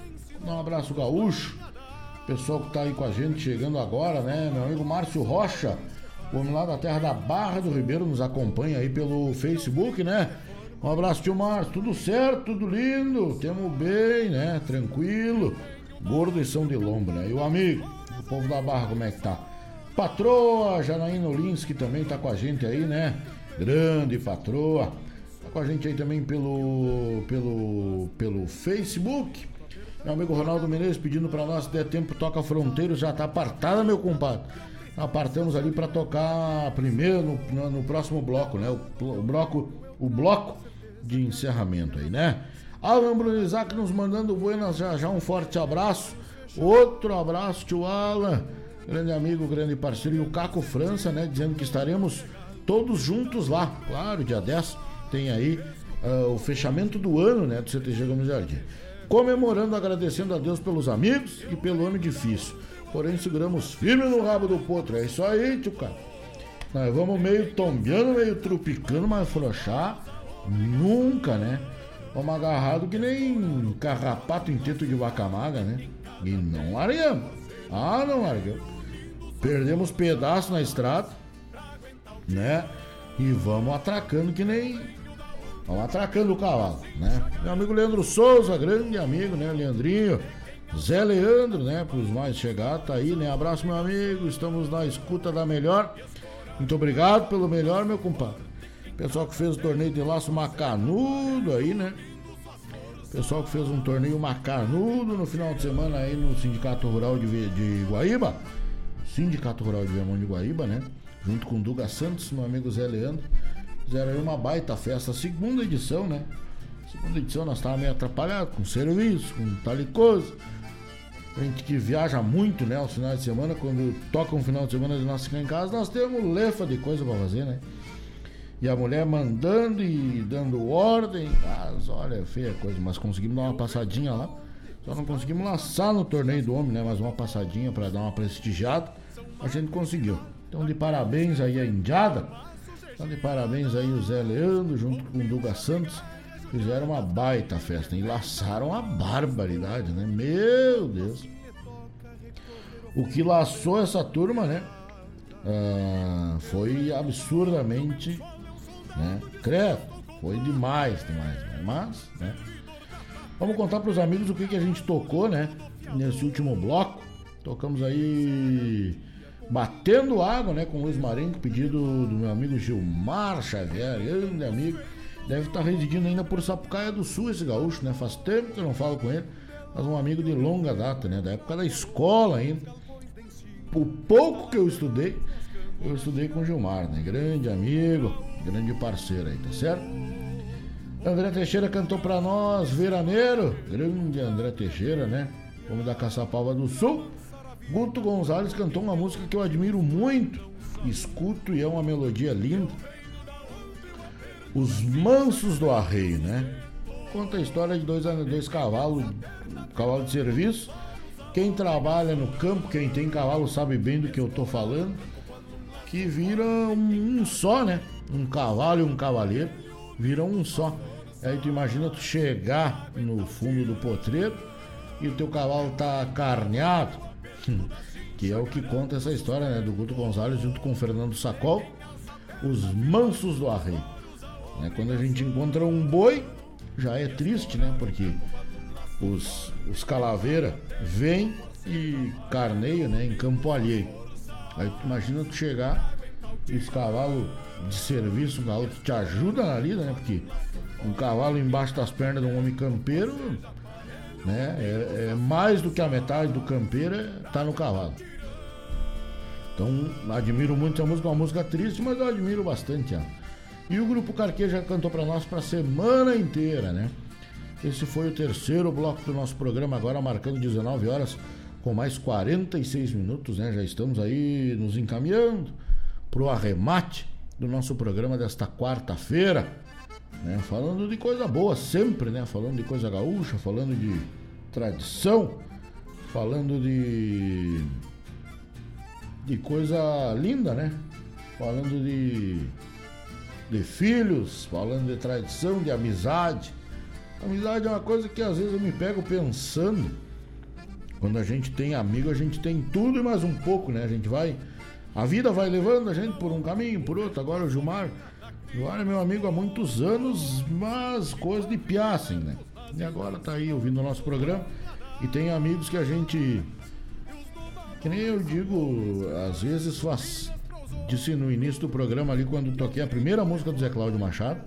[SPEAKER 3] Um abraço gaúcho, pessoal que tá aí com a gente chegando agora, né? Meu amigo Márcio Rocha, o homem lá da terra da Barra do Ribeiro, nos acompanha aí pelo Facebook, né? Um abraço, tio Márcio. Tudo certo, tudo lindo. Temos bem, né? Tranquilo. Gordo e São de Lombo, né? E o amigo, o povo da Barra, como é que tá? Patroa, Janaína Olinsky também tá com a gente aí, né? Grande patroa. Tá com a gente aí também pelo, pelo, pelo Facebook. Meu amigo Ronaldo Menezes pedindo pra nós, se der tempo, toca Fronteiros, já tá apartada, meu compadre. Apartamos ali pra tocar primeiro no, no, no próximo bloco, né? O, o bloco, o bloco de encerramento aí, né? Alan Brunizac nos mandando buenas já já, um forte abraço. Outro abraço, tio Alan, grande amigo, grande parceiro. E o Caco França, né? Dizendo que estaremos todos juntos lá. Claro, dia 10 tem aí uh, o fechamento do ano, né? Do CTG Gomes Jardim. Comemorando, agradecendo a Deus pelos amigos e pelo ano difícil. Porém, seguramos firme no rabo do potro. É isso aí, tio cara. Nós vamos meio tombeando, meio trupicando, mas frouxar Nunca, né? Vamos agarrado que nem carrapato em teto de vaca magra, né? E não largamos. Ah, não largamos. Perdemos pedaço na estrada, né? E vamos atracando que nem. Vamos atracando o cavalo, né? Meu amigo Leandro Souza, grande amigo, né? Leandrinho. Zé Leandro, né? Para os mais chegados, tá aí, né? Abraço, meu amigo. Estamos na escuta da melhor. Muito obrigado pelo melhor, meu compadre. Pessoal que fez o torneio de laço macanudo aí, né? Pessoal que fez um torneio macanudo no final de semana aí no Sindicato Rural de, de Guaíba. Sindicato Rural de Viamão de Guaíba, né? Junto com Duga Santos, meu amigo Zé Leandro. Fizeram aí uma baita festa, segunda edição, né? Segunda edição nós estávamos meio atrapalhados com serviço, com tal coisa. A gente que viaja muito, né? Aos finais de semana, quando toca um final de semana de nós ficar em casa, nós temos lefa de coisa para fazer, né? E a mulher mandando e dando ordem. Mas olha, é feia coisa. Mas conseguimos dar uma passadinha lá. Só não conseguimos lançar no torneio do homem, né? Mas uma passadinha para dar uma prestigiada. A gente conseguiu. Então de parabéns aí a Indiada. Então de parabéns aí o Zé Leandro junto com o Duga Santos. Fizeram uma baita festa. E laçaram a barbaridade, né? Meu Deus. O que laçou essa turma, né? Ah, foi absurdamente né? Credo, foi demais, demais, né? mas, né? Vamos contar para os amigos o que, que a gente tocou, né? Nesse último bloco. Tocamos aí Batendo Água, né? Com Luiz Marenco, pedido do meu amigo Gilmar Xavier, grande amigo. Deve estar residindo ainda por Sapucaia do Sul, esse gaúcho, né? Faz tempo que eu não falo com ele, mas um amigo de longa data, né? Da época da escola ainda. O pouco que eu estudei, eu estudei com Gilmar, né? Grande amigo, grande parceiro aí, tá certo? André Teixeira cantou pra nós, Veraneiro, grande André Teixeira, né? Como da Caçapava do Sul. Guto Gonzalez cantou uma música que eu admiro muito, escuto e é uma melodia linda. Os Mansos do Arreio, né? Conta a história de dois, dois cavalos, cavalo de serviço. Quem trabalha no campo, quem tem cavalo sabe bem do que eu tô falando que viram um, só, né? Um cavalo e um cavaleiro viram um só. Aí tu imagina tu chegar no fundo do potreiro e o teu cavalo tá carneado, que é o que conta essa história, né? Do Guto Gonzalez junto com o Fernando Sacol, os mansos do arreio. Né? Quando a gente encontra um boi, já é triste, né? Porque os, os calaveiras vêm e carneiam né? em campo alheio. Aí tu imagina tu chegar e os cavalos de serviço, um que te ajuda na lida, né? Porque um cavalo embaixo das pernas de um homem campeiro, né? É, é mais do que a metade do campeiro é, tá no cavalo. Então, admiro muito essa música, uma música triste, mas eu admiro bastante ela. E o Grupo Carquê já cantou para nós para a semana inteira, né? Esse foi o terceiro bloco do nosso programa, agora marcando 19 horas, com mais 46 minutos, né? Já estamos aí nos encaminhando para o arremate do nosso programa desta quarta-feira, né? Falando de coisa boa sempre, né? Falando de coisa gaúcha, falando de tradição, falando de de coisa linda, né? Falando de, de filhos, falando de tradição, de amizade. Amizade é uma coisa que às vezes eu me pego pensando. Quando a gente tem amigo, a gente tem tudo e mais um pouco, né? A gente vai. A vida vai levando a gente por um caminho, por outro. Agora o Gilmar. Gilmar é meu amigo há muitos anos, mas coisa de piaça, né? E agora tá aí ouvindo o nosso programa. E tem amigos que a gente que nem eu digo, às vezes faz. Disse no início do programa ali, quando toquei a primeira música do Zé Cláudio Machado.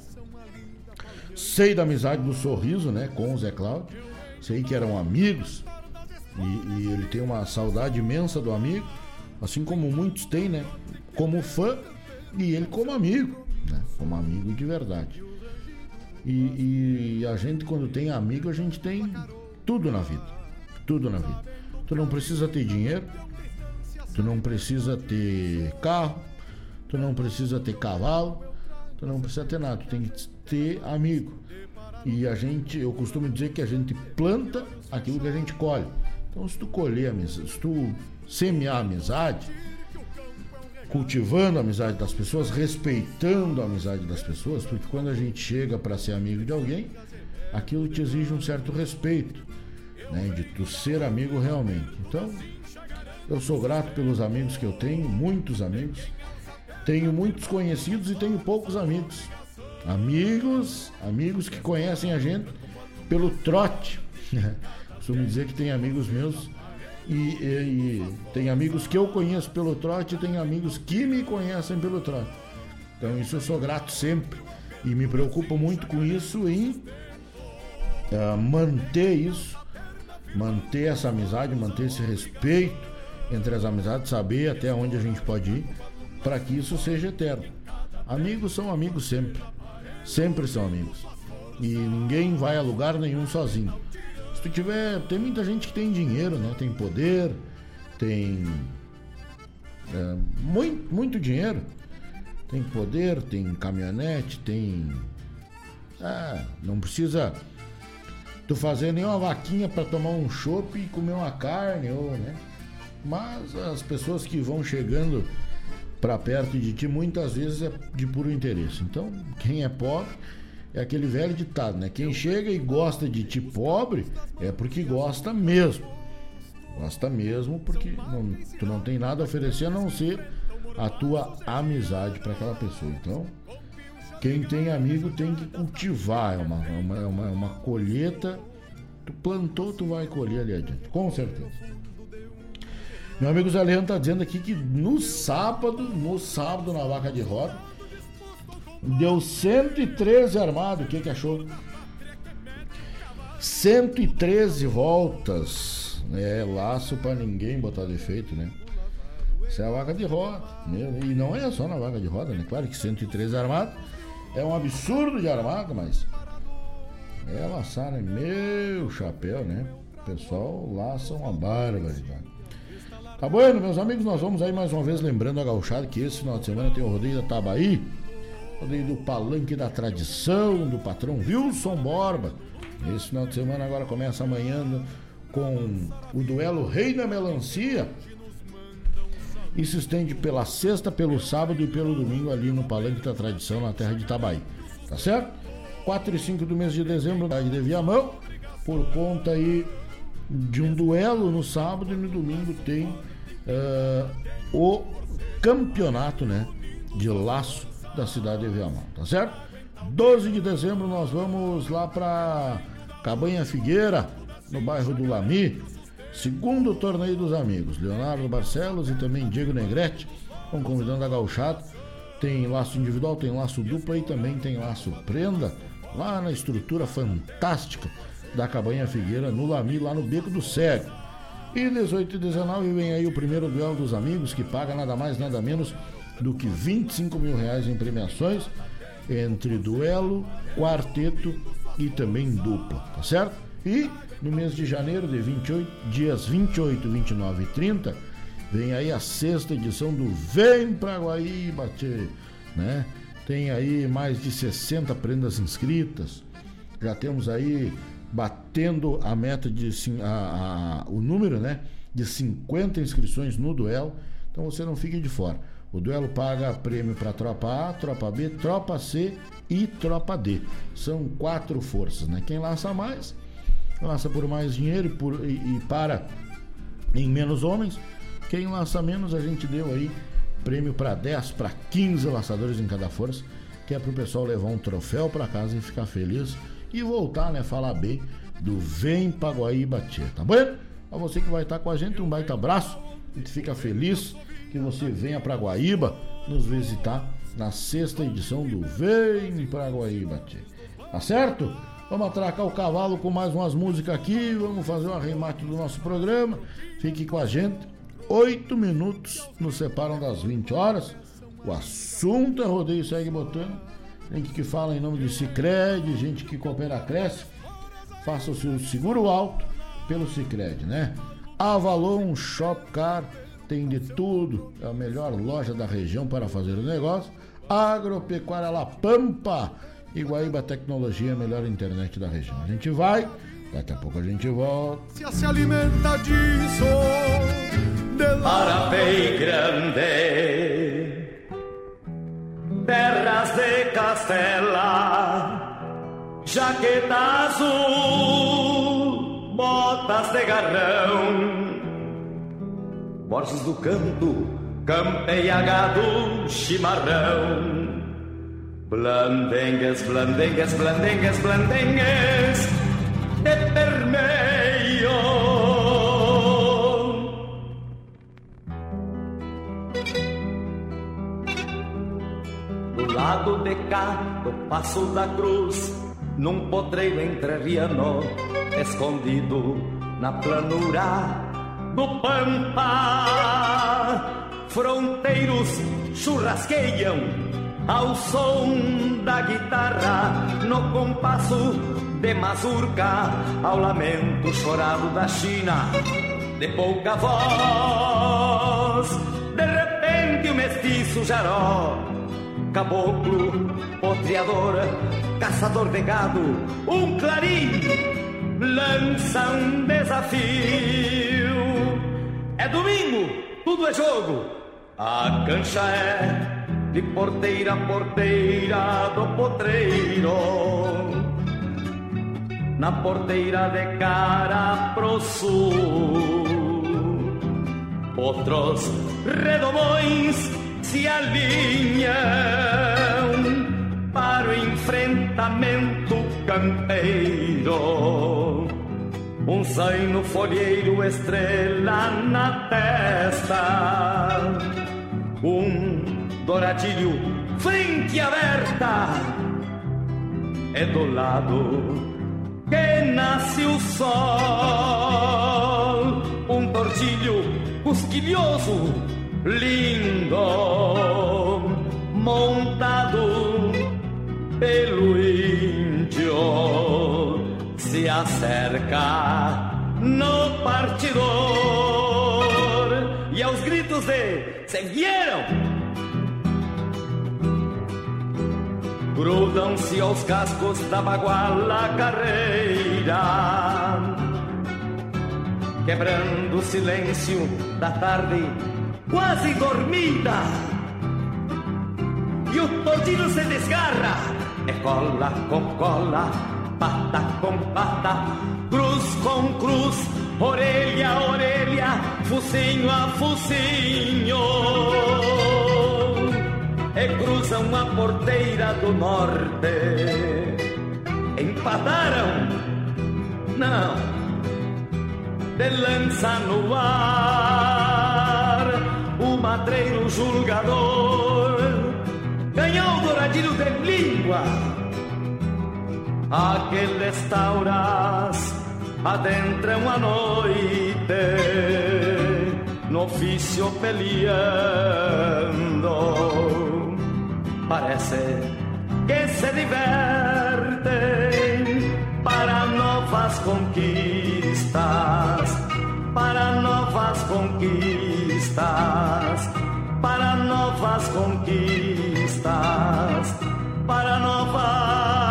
[SPEAKER 3] Sei da amizade do sorriso, né? Com o Zé Cláudio. Sei que eram amigos. E, e ele tem uma saudade imensa do amigo. Assim como muitos têm, né? Como fã e ele como amigo. Né? Como amigo de verdade. E, e a gente, quando tem amigo, a gente tem tudo na vida. Tudo na vida. Tu não precisa ter dinheiro, tu não precisa ter carro, tu não precisa ter cavalo, tu não precisa ter nada, tu tem que ter amigo. E a gente, eu costumo dizer que a gente planta aquilo que a gente colhe. Então se tu colher se tu semear amizade, cultivando a amizade das pessoas, respeitando a amizade das pessoas, porque quando a gente chega para ser amigo de alguém, aquilo te exige um certo respeito né, de tu ser amigo realmente. Então, eu sou grato pelos amigos que eu tenho, muitos amigos. Tenho muitos conhecidos e tenho poucos amigos. Amigos, amigos que conhecem a gente pelo trote. Costumo dizer que tem amigos meus e, e, e, tem amigos que eu conheço pelo trote e tem amigos que me conhecem pelo trote. Então isso eu sou grato sempre e me preocupo muito com isso em uh, manter isso manter essa amizade, manter esse respeito entre as amizades, saber até onde a gente pode ir, para que isso seja eterno. Amigos são amigos sempre, sempre são amigos. E ninguém vai a lugar nenhum sozinho. Tu tiver, tem muita gente que tem dinheiro, né? Tem poder, tem é, muito, muito dinheiro. Tem poder, tem caminhonete, tem. Ah, não precisa tu fazer nem uma vaquinha para tomar um chopp e comer uma carne, ou, né? Mas as pessoas que vão chegando para perto de ti muitas vezes é de puro interesse. Então, quem é pobre é aquele velho ditado, né? Quem chega e gosta de ti pobre é porque gosta mesmo. Gosta mesmo porque não, tu não tem nada a oferecer a não ser a tua amizade para aquela pessoa. Então, quem tem amigo tem que cultivar, é uma, é uma, é uma, é uma colheita. Tu plantou, tu vai colher ali adiante, com certeza. Meu amigo Zé Leandro tá dizendo aqui que no sábado, no sábado na vaca de roda, deu 113 armado. O que que achou? 113 voltas. É laço para ninguém botar defeito, né? Isso é a vaca de roda. E não é só na vaca de roda, né? Claro que 113 armado é um absurdo de armado, mas é laçar, né? Meu chapéu, né? O pessoal laça uma barbaridade. Tá bueno, meus amigos, nós vamos aí mais uma vez lembrando a gauchada que esse final de semana tem o rodeio da Tabaí, rodeio do Palanque da Tradição, do patrão Wilson Borba. Esse final de semana agora começa amanhã com o duelo Rei da Melancia e se estende pela sexta, pelo sábado e pelo domingo ali no Palanque da Tradição, na terra de Itabaí. Tá certo? 4 e 5 do mês de dezembro, de Viamão, por conta aí de um duelo no sábado e no domingo tem uh, o campeonato, né, de laço da cidade de Viamão, tá certo? 12 de dezembro nós vamos lá para Cabanha Figueira, no bairro do Lami. Segundo torneio dos amigos. Leonardo Barcelos e também Diego Negrete estão convidando a gauchada. Tem laço individual, tem laço dupla e também tem laço prenda. Lá na estrutura fantástica da Cabanha Figueira, no Lami, lá no Beco do Cego. E 18 e 19 vem aí o primeiro duelo dos amigos, que paga nada mais, nada menos do que 25 mil reais em premiações entre duelo, quarteto e também dupla, tá certo? E no mês de janeiro, de 28, dias 28, 29 e 30, vem aí a sexta edição do Vem pra Guaíba, tchê, né? Tem aí mais de 60 prendas inscritas. Já temos aí batendo a meta de a, a, o número, né, de 50 inscrições no duelo. Então você não fique de fora. O duelo paga prêmio para tropa A, tropa B, tropa C e tropa D. São quatro forças, né? Quem laça mais, laça por mais dinheiro e, por, e, e para em menos homens. Quem laça menos, a gente deu aí prêmio para 10, para 15 laçadores em cada força, que é para o pessoal levar um troféu para casa e ficar feliz e voltar, né, falar bem do Vem Paguaíba Tchê, tá bom? A você que vai estar com a gente, um baita abraço, a gente fica feliz que você venha para Guaíba nos visitar na sexta edição do Vem para Guaíba, tchê. tá certo? Vamos atracar o cavalo com mais umas músicas aqui, vamos fazer um arremate do nosso programa. Fique com a gente. Oito minutos nos separam das 20 horas. O assunto é rodeio segue botando. Gente que fala em nome de Cicred, gente que coopera cresce. Faça o seu seguro alto pelo Cicred, né? Avalon Shop Car tem de tudo, é a melhor loja da região para fazer o negócio. Agropecuária La Pampa, Iguaíba Tecnologia, a melhor internet da região. A gente vai, daqui a pouco a gente volta.
[SPEAKER 1] Se, se alimenta disso, de
[SPEAKER 10] para Pei Grande, terras de Castela, jaqueta azul, botas de garrão Borges do Campo, campeia gado, chimarrão. Blandengues, blandengues, blandengues, blandengues, de vermelho. Do lado de cá, do Passo da Cruz, num potreiro entrerriano, escondido na planura do Pampa. Fronteiros churrasqueiam ao som da guitarra, no compasso de mazurca, ao lamento chorado da China, de pouca voz. De repente o mestiço jaró, caboclo, potreador, caçador de gado, um clarim lança um desafio. É domingo, tudo é jogo. A cancha é de porteira a porteira do potreiro. Na porteira de cara pro sul. Outros redomões se alinham para o enfrentamento campeiro um zaino folheiro, estrela na testa, um douradilho, frente aberta, é do lado que nasce o sol, um tortilho cosquilhoso, lindo, montado pelo índio se acerca no partidor. E aos gritos de se vieram! Grudam-se aos cascos da baguala carreira quebrando o silêncio da tarde quase dormida. E o tordilho se desgarra é cola com cola pata com pata, cruz com cruz, orelha a orelha, focinho a focinho. e cruzam a porteira do norte. Empataram? Não. De lança no ar, o matreiro julgador ganhou o douradilho de língua. Aqueles tauras adentram a noite no ofício peleando. Parece que se divertem para novas conquistas, para novas conquistas, para novas conquistas, para novas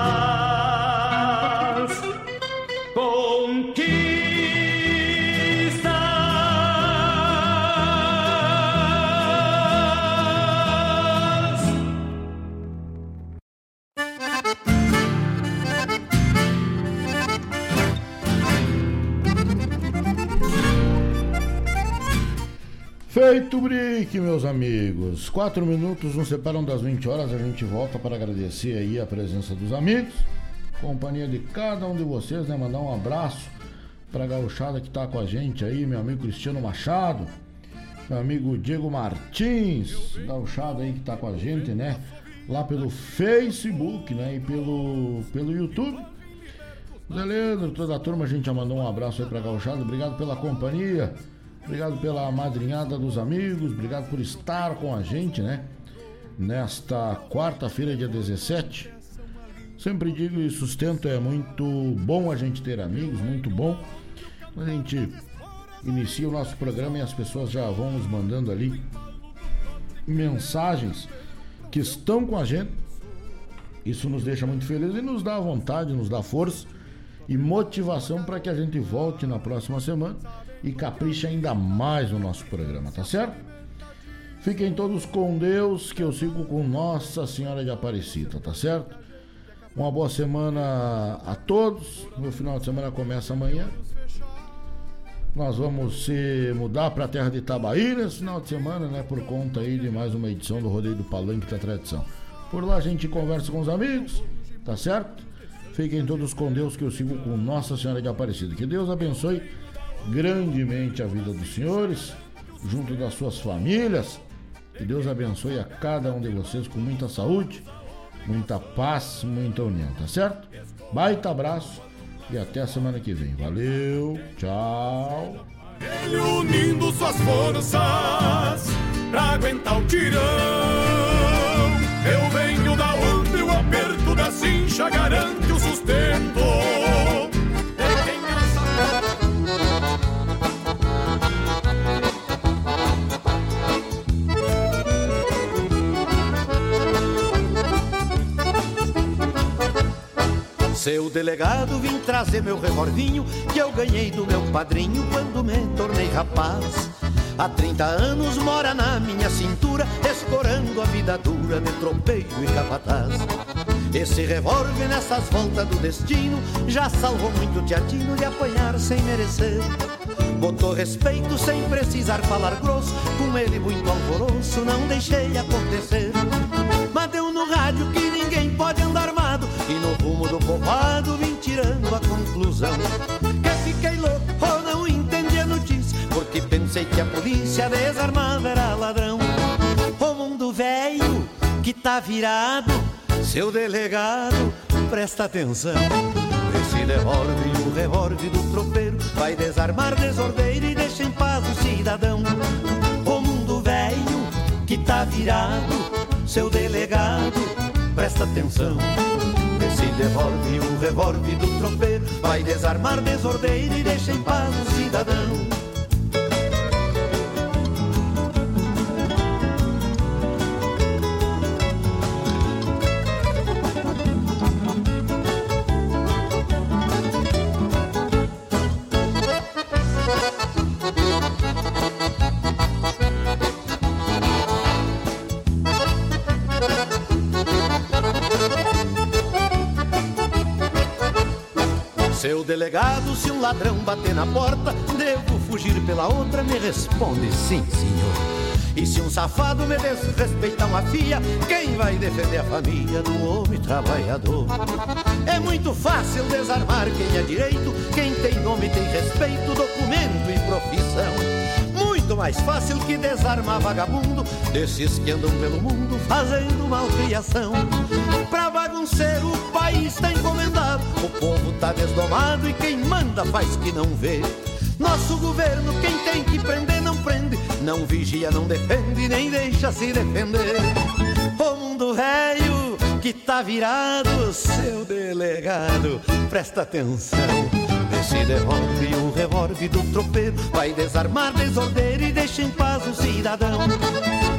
[SPEAKER 3] Feito brick, meus amigos. Quatro minutos nos separam das 20 horas. A gente volta para agradecer aí a presença dos amigos, companhia de cada um de vocês, né? Mandar um abraço para a gauchada que tá com a gente aí, meu amigo Cristiano Machado, meu amigo Diego Martins, gauchada aí que tá com a gente, né? Lá pelo Facebook, né? E pelo, pelo YouTube. Zé Leandro, toda a turma, a gente já mandou um abraço aí pra gauchada. Obrigado pela companhia. Obrigado pela madrinhada dos amigos, obrigado por estar com a gente, né? Nesta quarta-feira, dia 17. Sempre digo e sustento, é muito bom a gente ter amigos, muito bom. A gente inicia o nosso programa e as pessoas já vão nos mandando ali mensagens que estão com a gente. Isso nos deixa muito felizes e nos dá vontade, nos dá força e motivação para que a gente volte na próxima semana e capricha ainda mais no nosso programa, tá certo? Fiquem todos com Deus, que eu sigo com Nossa Senhora de Aparecida, tá certo? Uma boa semana a todos. Meu final de semana começa amanhã. Nós vamos se mudar para a terra de Itabaí nesse final de semana, né? Por conta aí de mais uma edição do Rodeio do Palanque da Tradição. Por lá a gente conversa com os amigos, tá certo? Fiquem todos com Deus, que eu sigo com Nossa Senhora de Aparecida. Que Deus abençoe grandemente a vida dos senhores, junto das suas famílias. Que Deus abençoe a cada um de vocês com muita saúde, muita paz, muita união, tá certo? Baita abraço e até a semana que vem. Valeu, tchau.
[SPEAKER 1] Ele unindo suas forças pra aguentar o tirão. Eu venho da onde o aperto da cincha garante o sustento.
[SPEAKER 24] Seu delegado, vim trazer meu revolvinho que eu ganhei do meu padrinho quando me tornei rapaz. Há 30 anos mora na minha cintura, escorando a vida dura de tropeiro e capataz. Esse revólver nessas voltas do destino já salvou muito teatino de apanhar sem merecer. Botou respeito sem precisar falar grosso, com ele muito alvoroço, não deixei acontecer. Mas deu no rádio que rumo do povoado vim tirando a conclusão. Que fiquei louco ou não entendi a notícia, porque pensei que a polícia desarmada era ladrão. O mundo velho que tá virado, seu delegado, presta atenção. Esse revólver, o revólver do tropeiro, vai desarmar desordeiro e deixa em paz o cidadão. O mundo velho que tá virado, seu delegado, presta atenção. Revólver, o revólver do tropeiro, vai desarmar desordeiro e deixa em paz o cidadão. Seu delegado, se um ladrão bater na porta, devo fugir pela outra? Me responde sim, senhor. E se um safado me desrespeita uma fia, quem vai defender a família do homem trabalhador? É muito fácil desarmar quem é direito, quem tem nome tem respeito, documento e profissão. Muito mais fácil que desarmar vagabundo, desses que andam pelo mundo fazendo malcriação. Pra bagunceiro o país tá encomendado, o povo tá desdomado e quem manda faz que não vê. Nosso governo, quem tem que prender, não prende. Não vigia, não defende, nem deixa se defender. O mundo velho que tá virado, seu delegado, presta atenção. Esse devolve o revólver do tropeiro, vai desarmar desordeiro e deixa em paz o cidadão.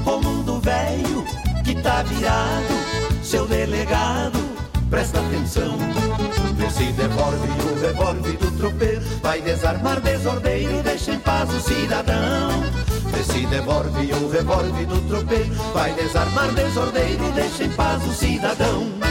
[SPEAKER 24] O mundo velho que tá virado, seu delegado, presta atenção. Esse devolve o revólver do tropeiro, vai desarmar desordeiro, deixa em paz o cidadão. Esse devolve o revólver do tropeiro, vai desarmar desordeiro, deixa em paz o cidadão.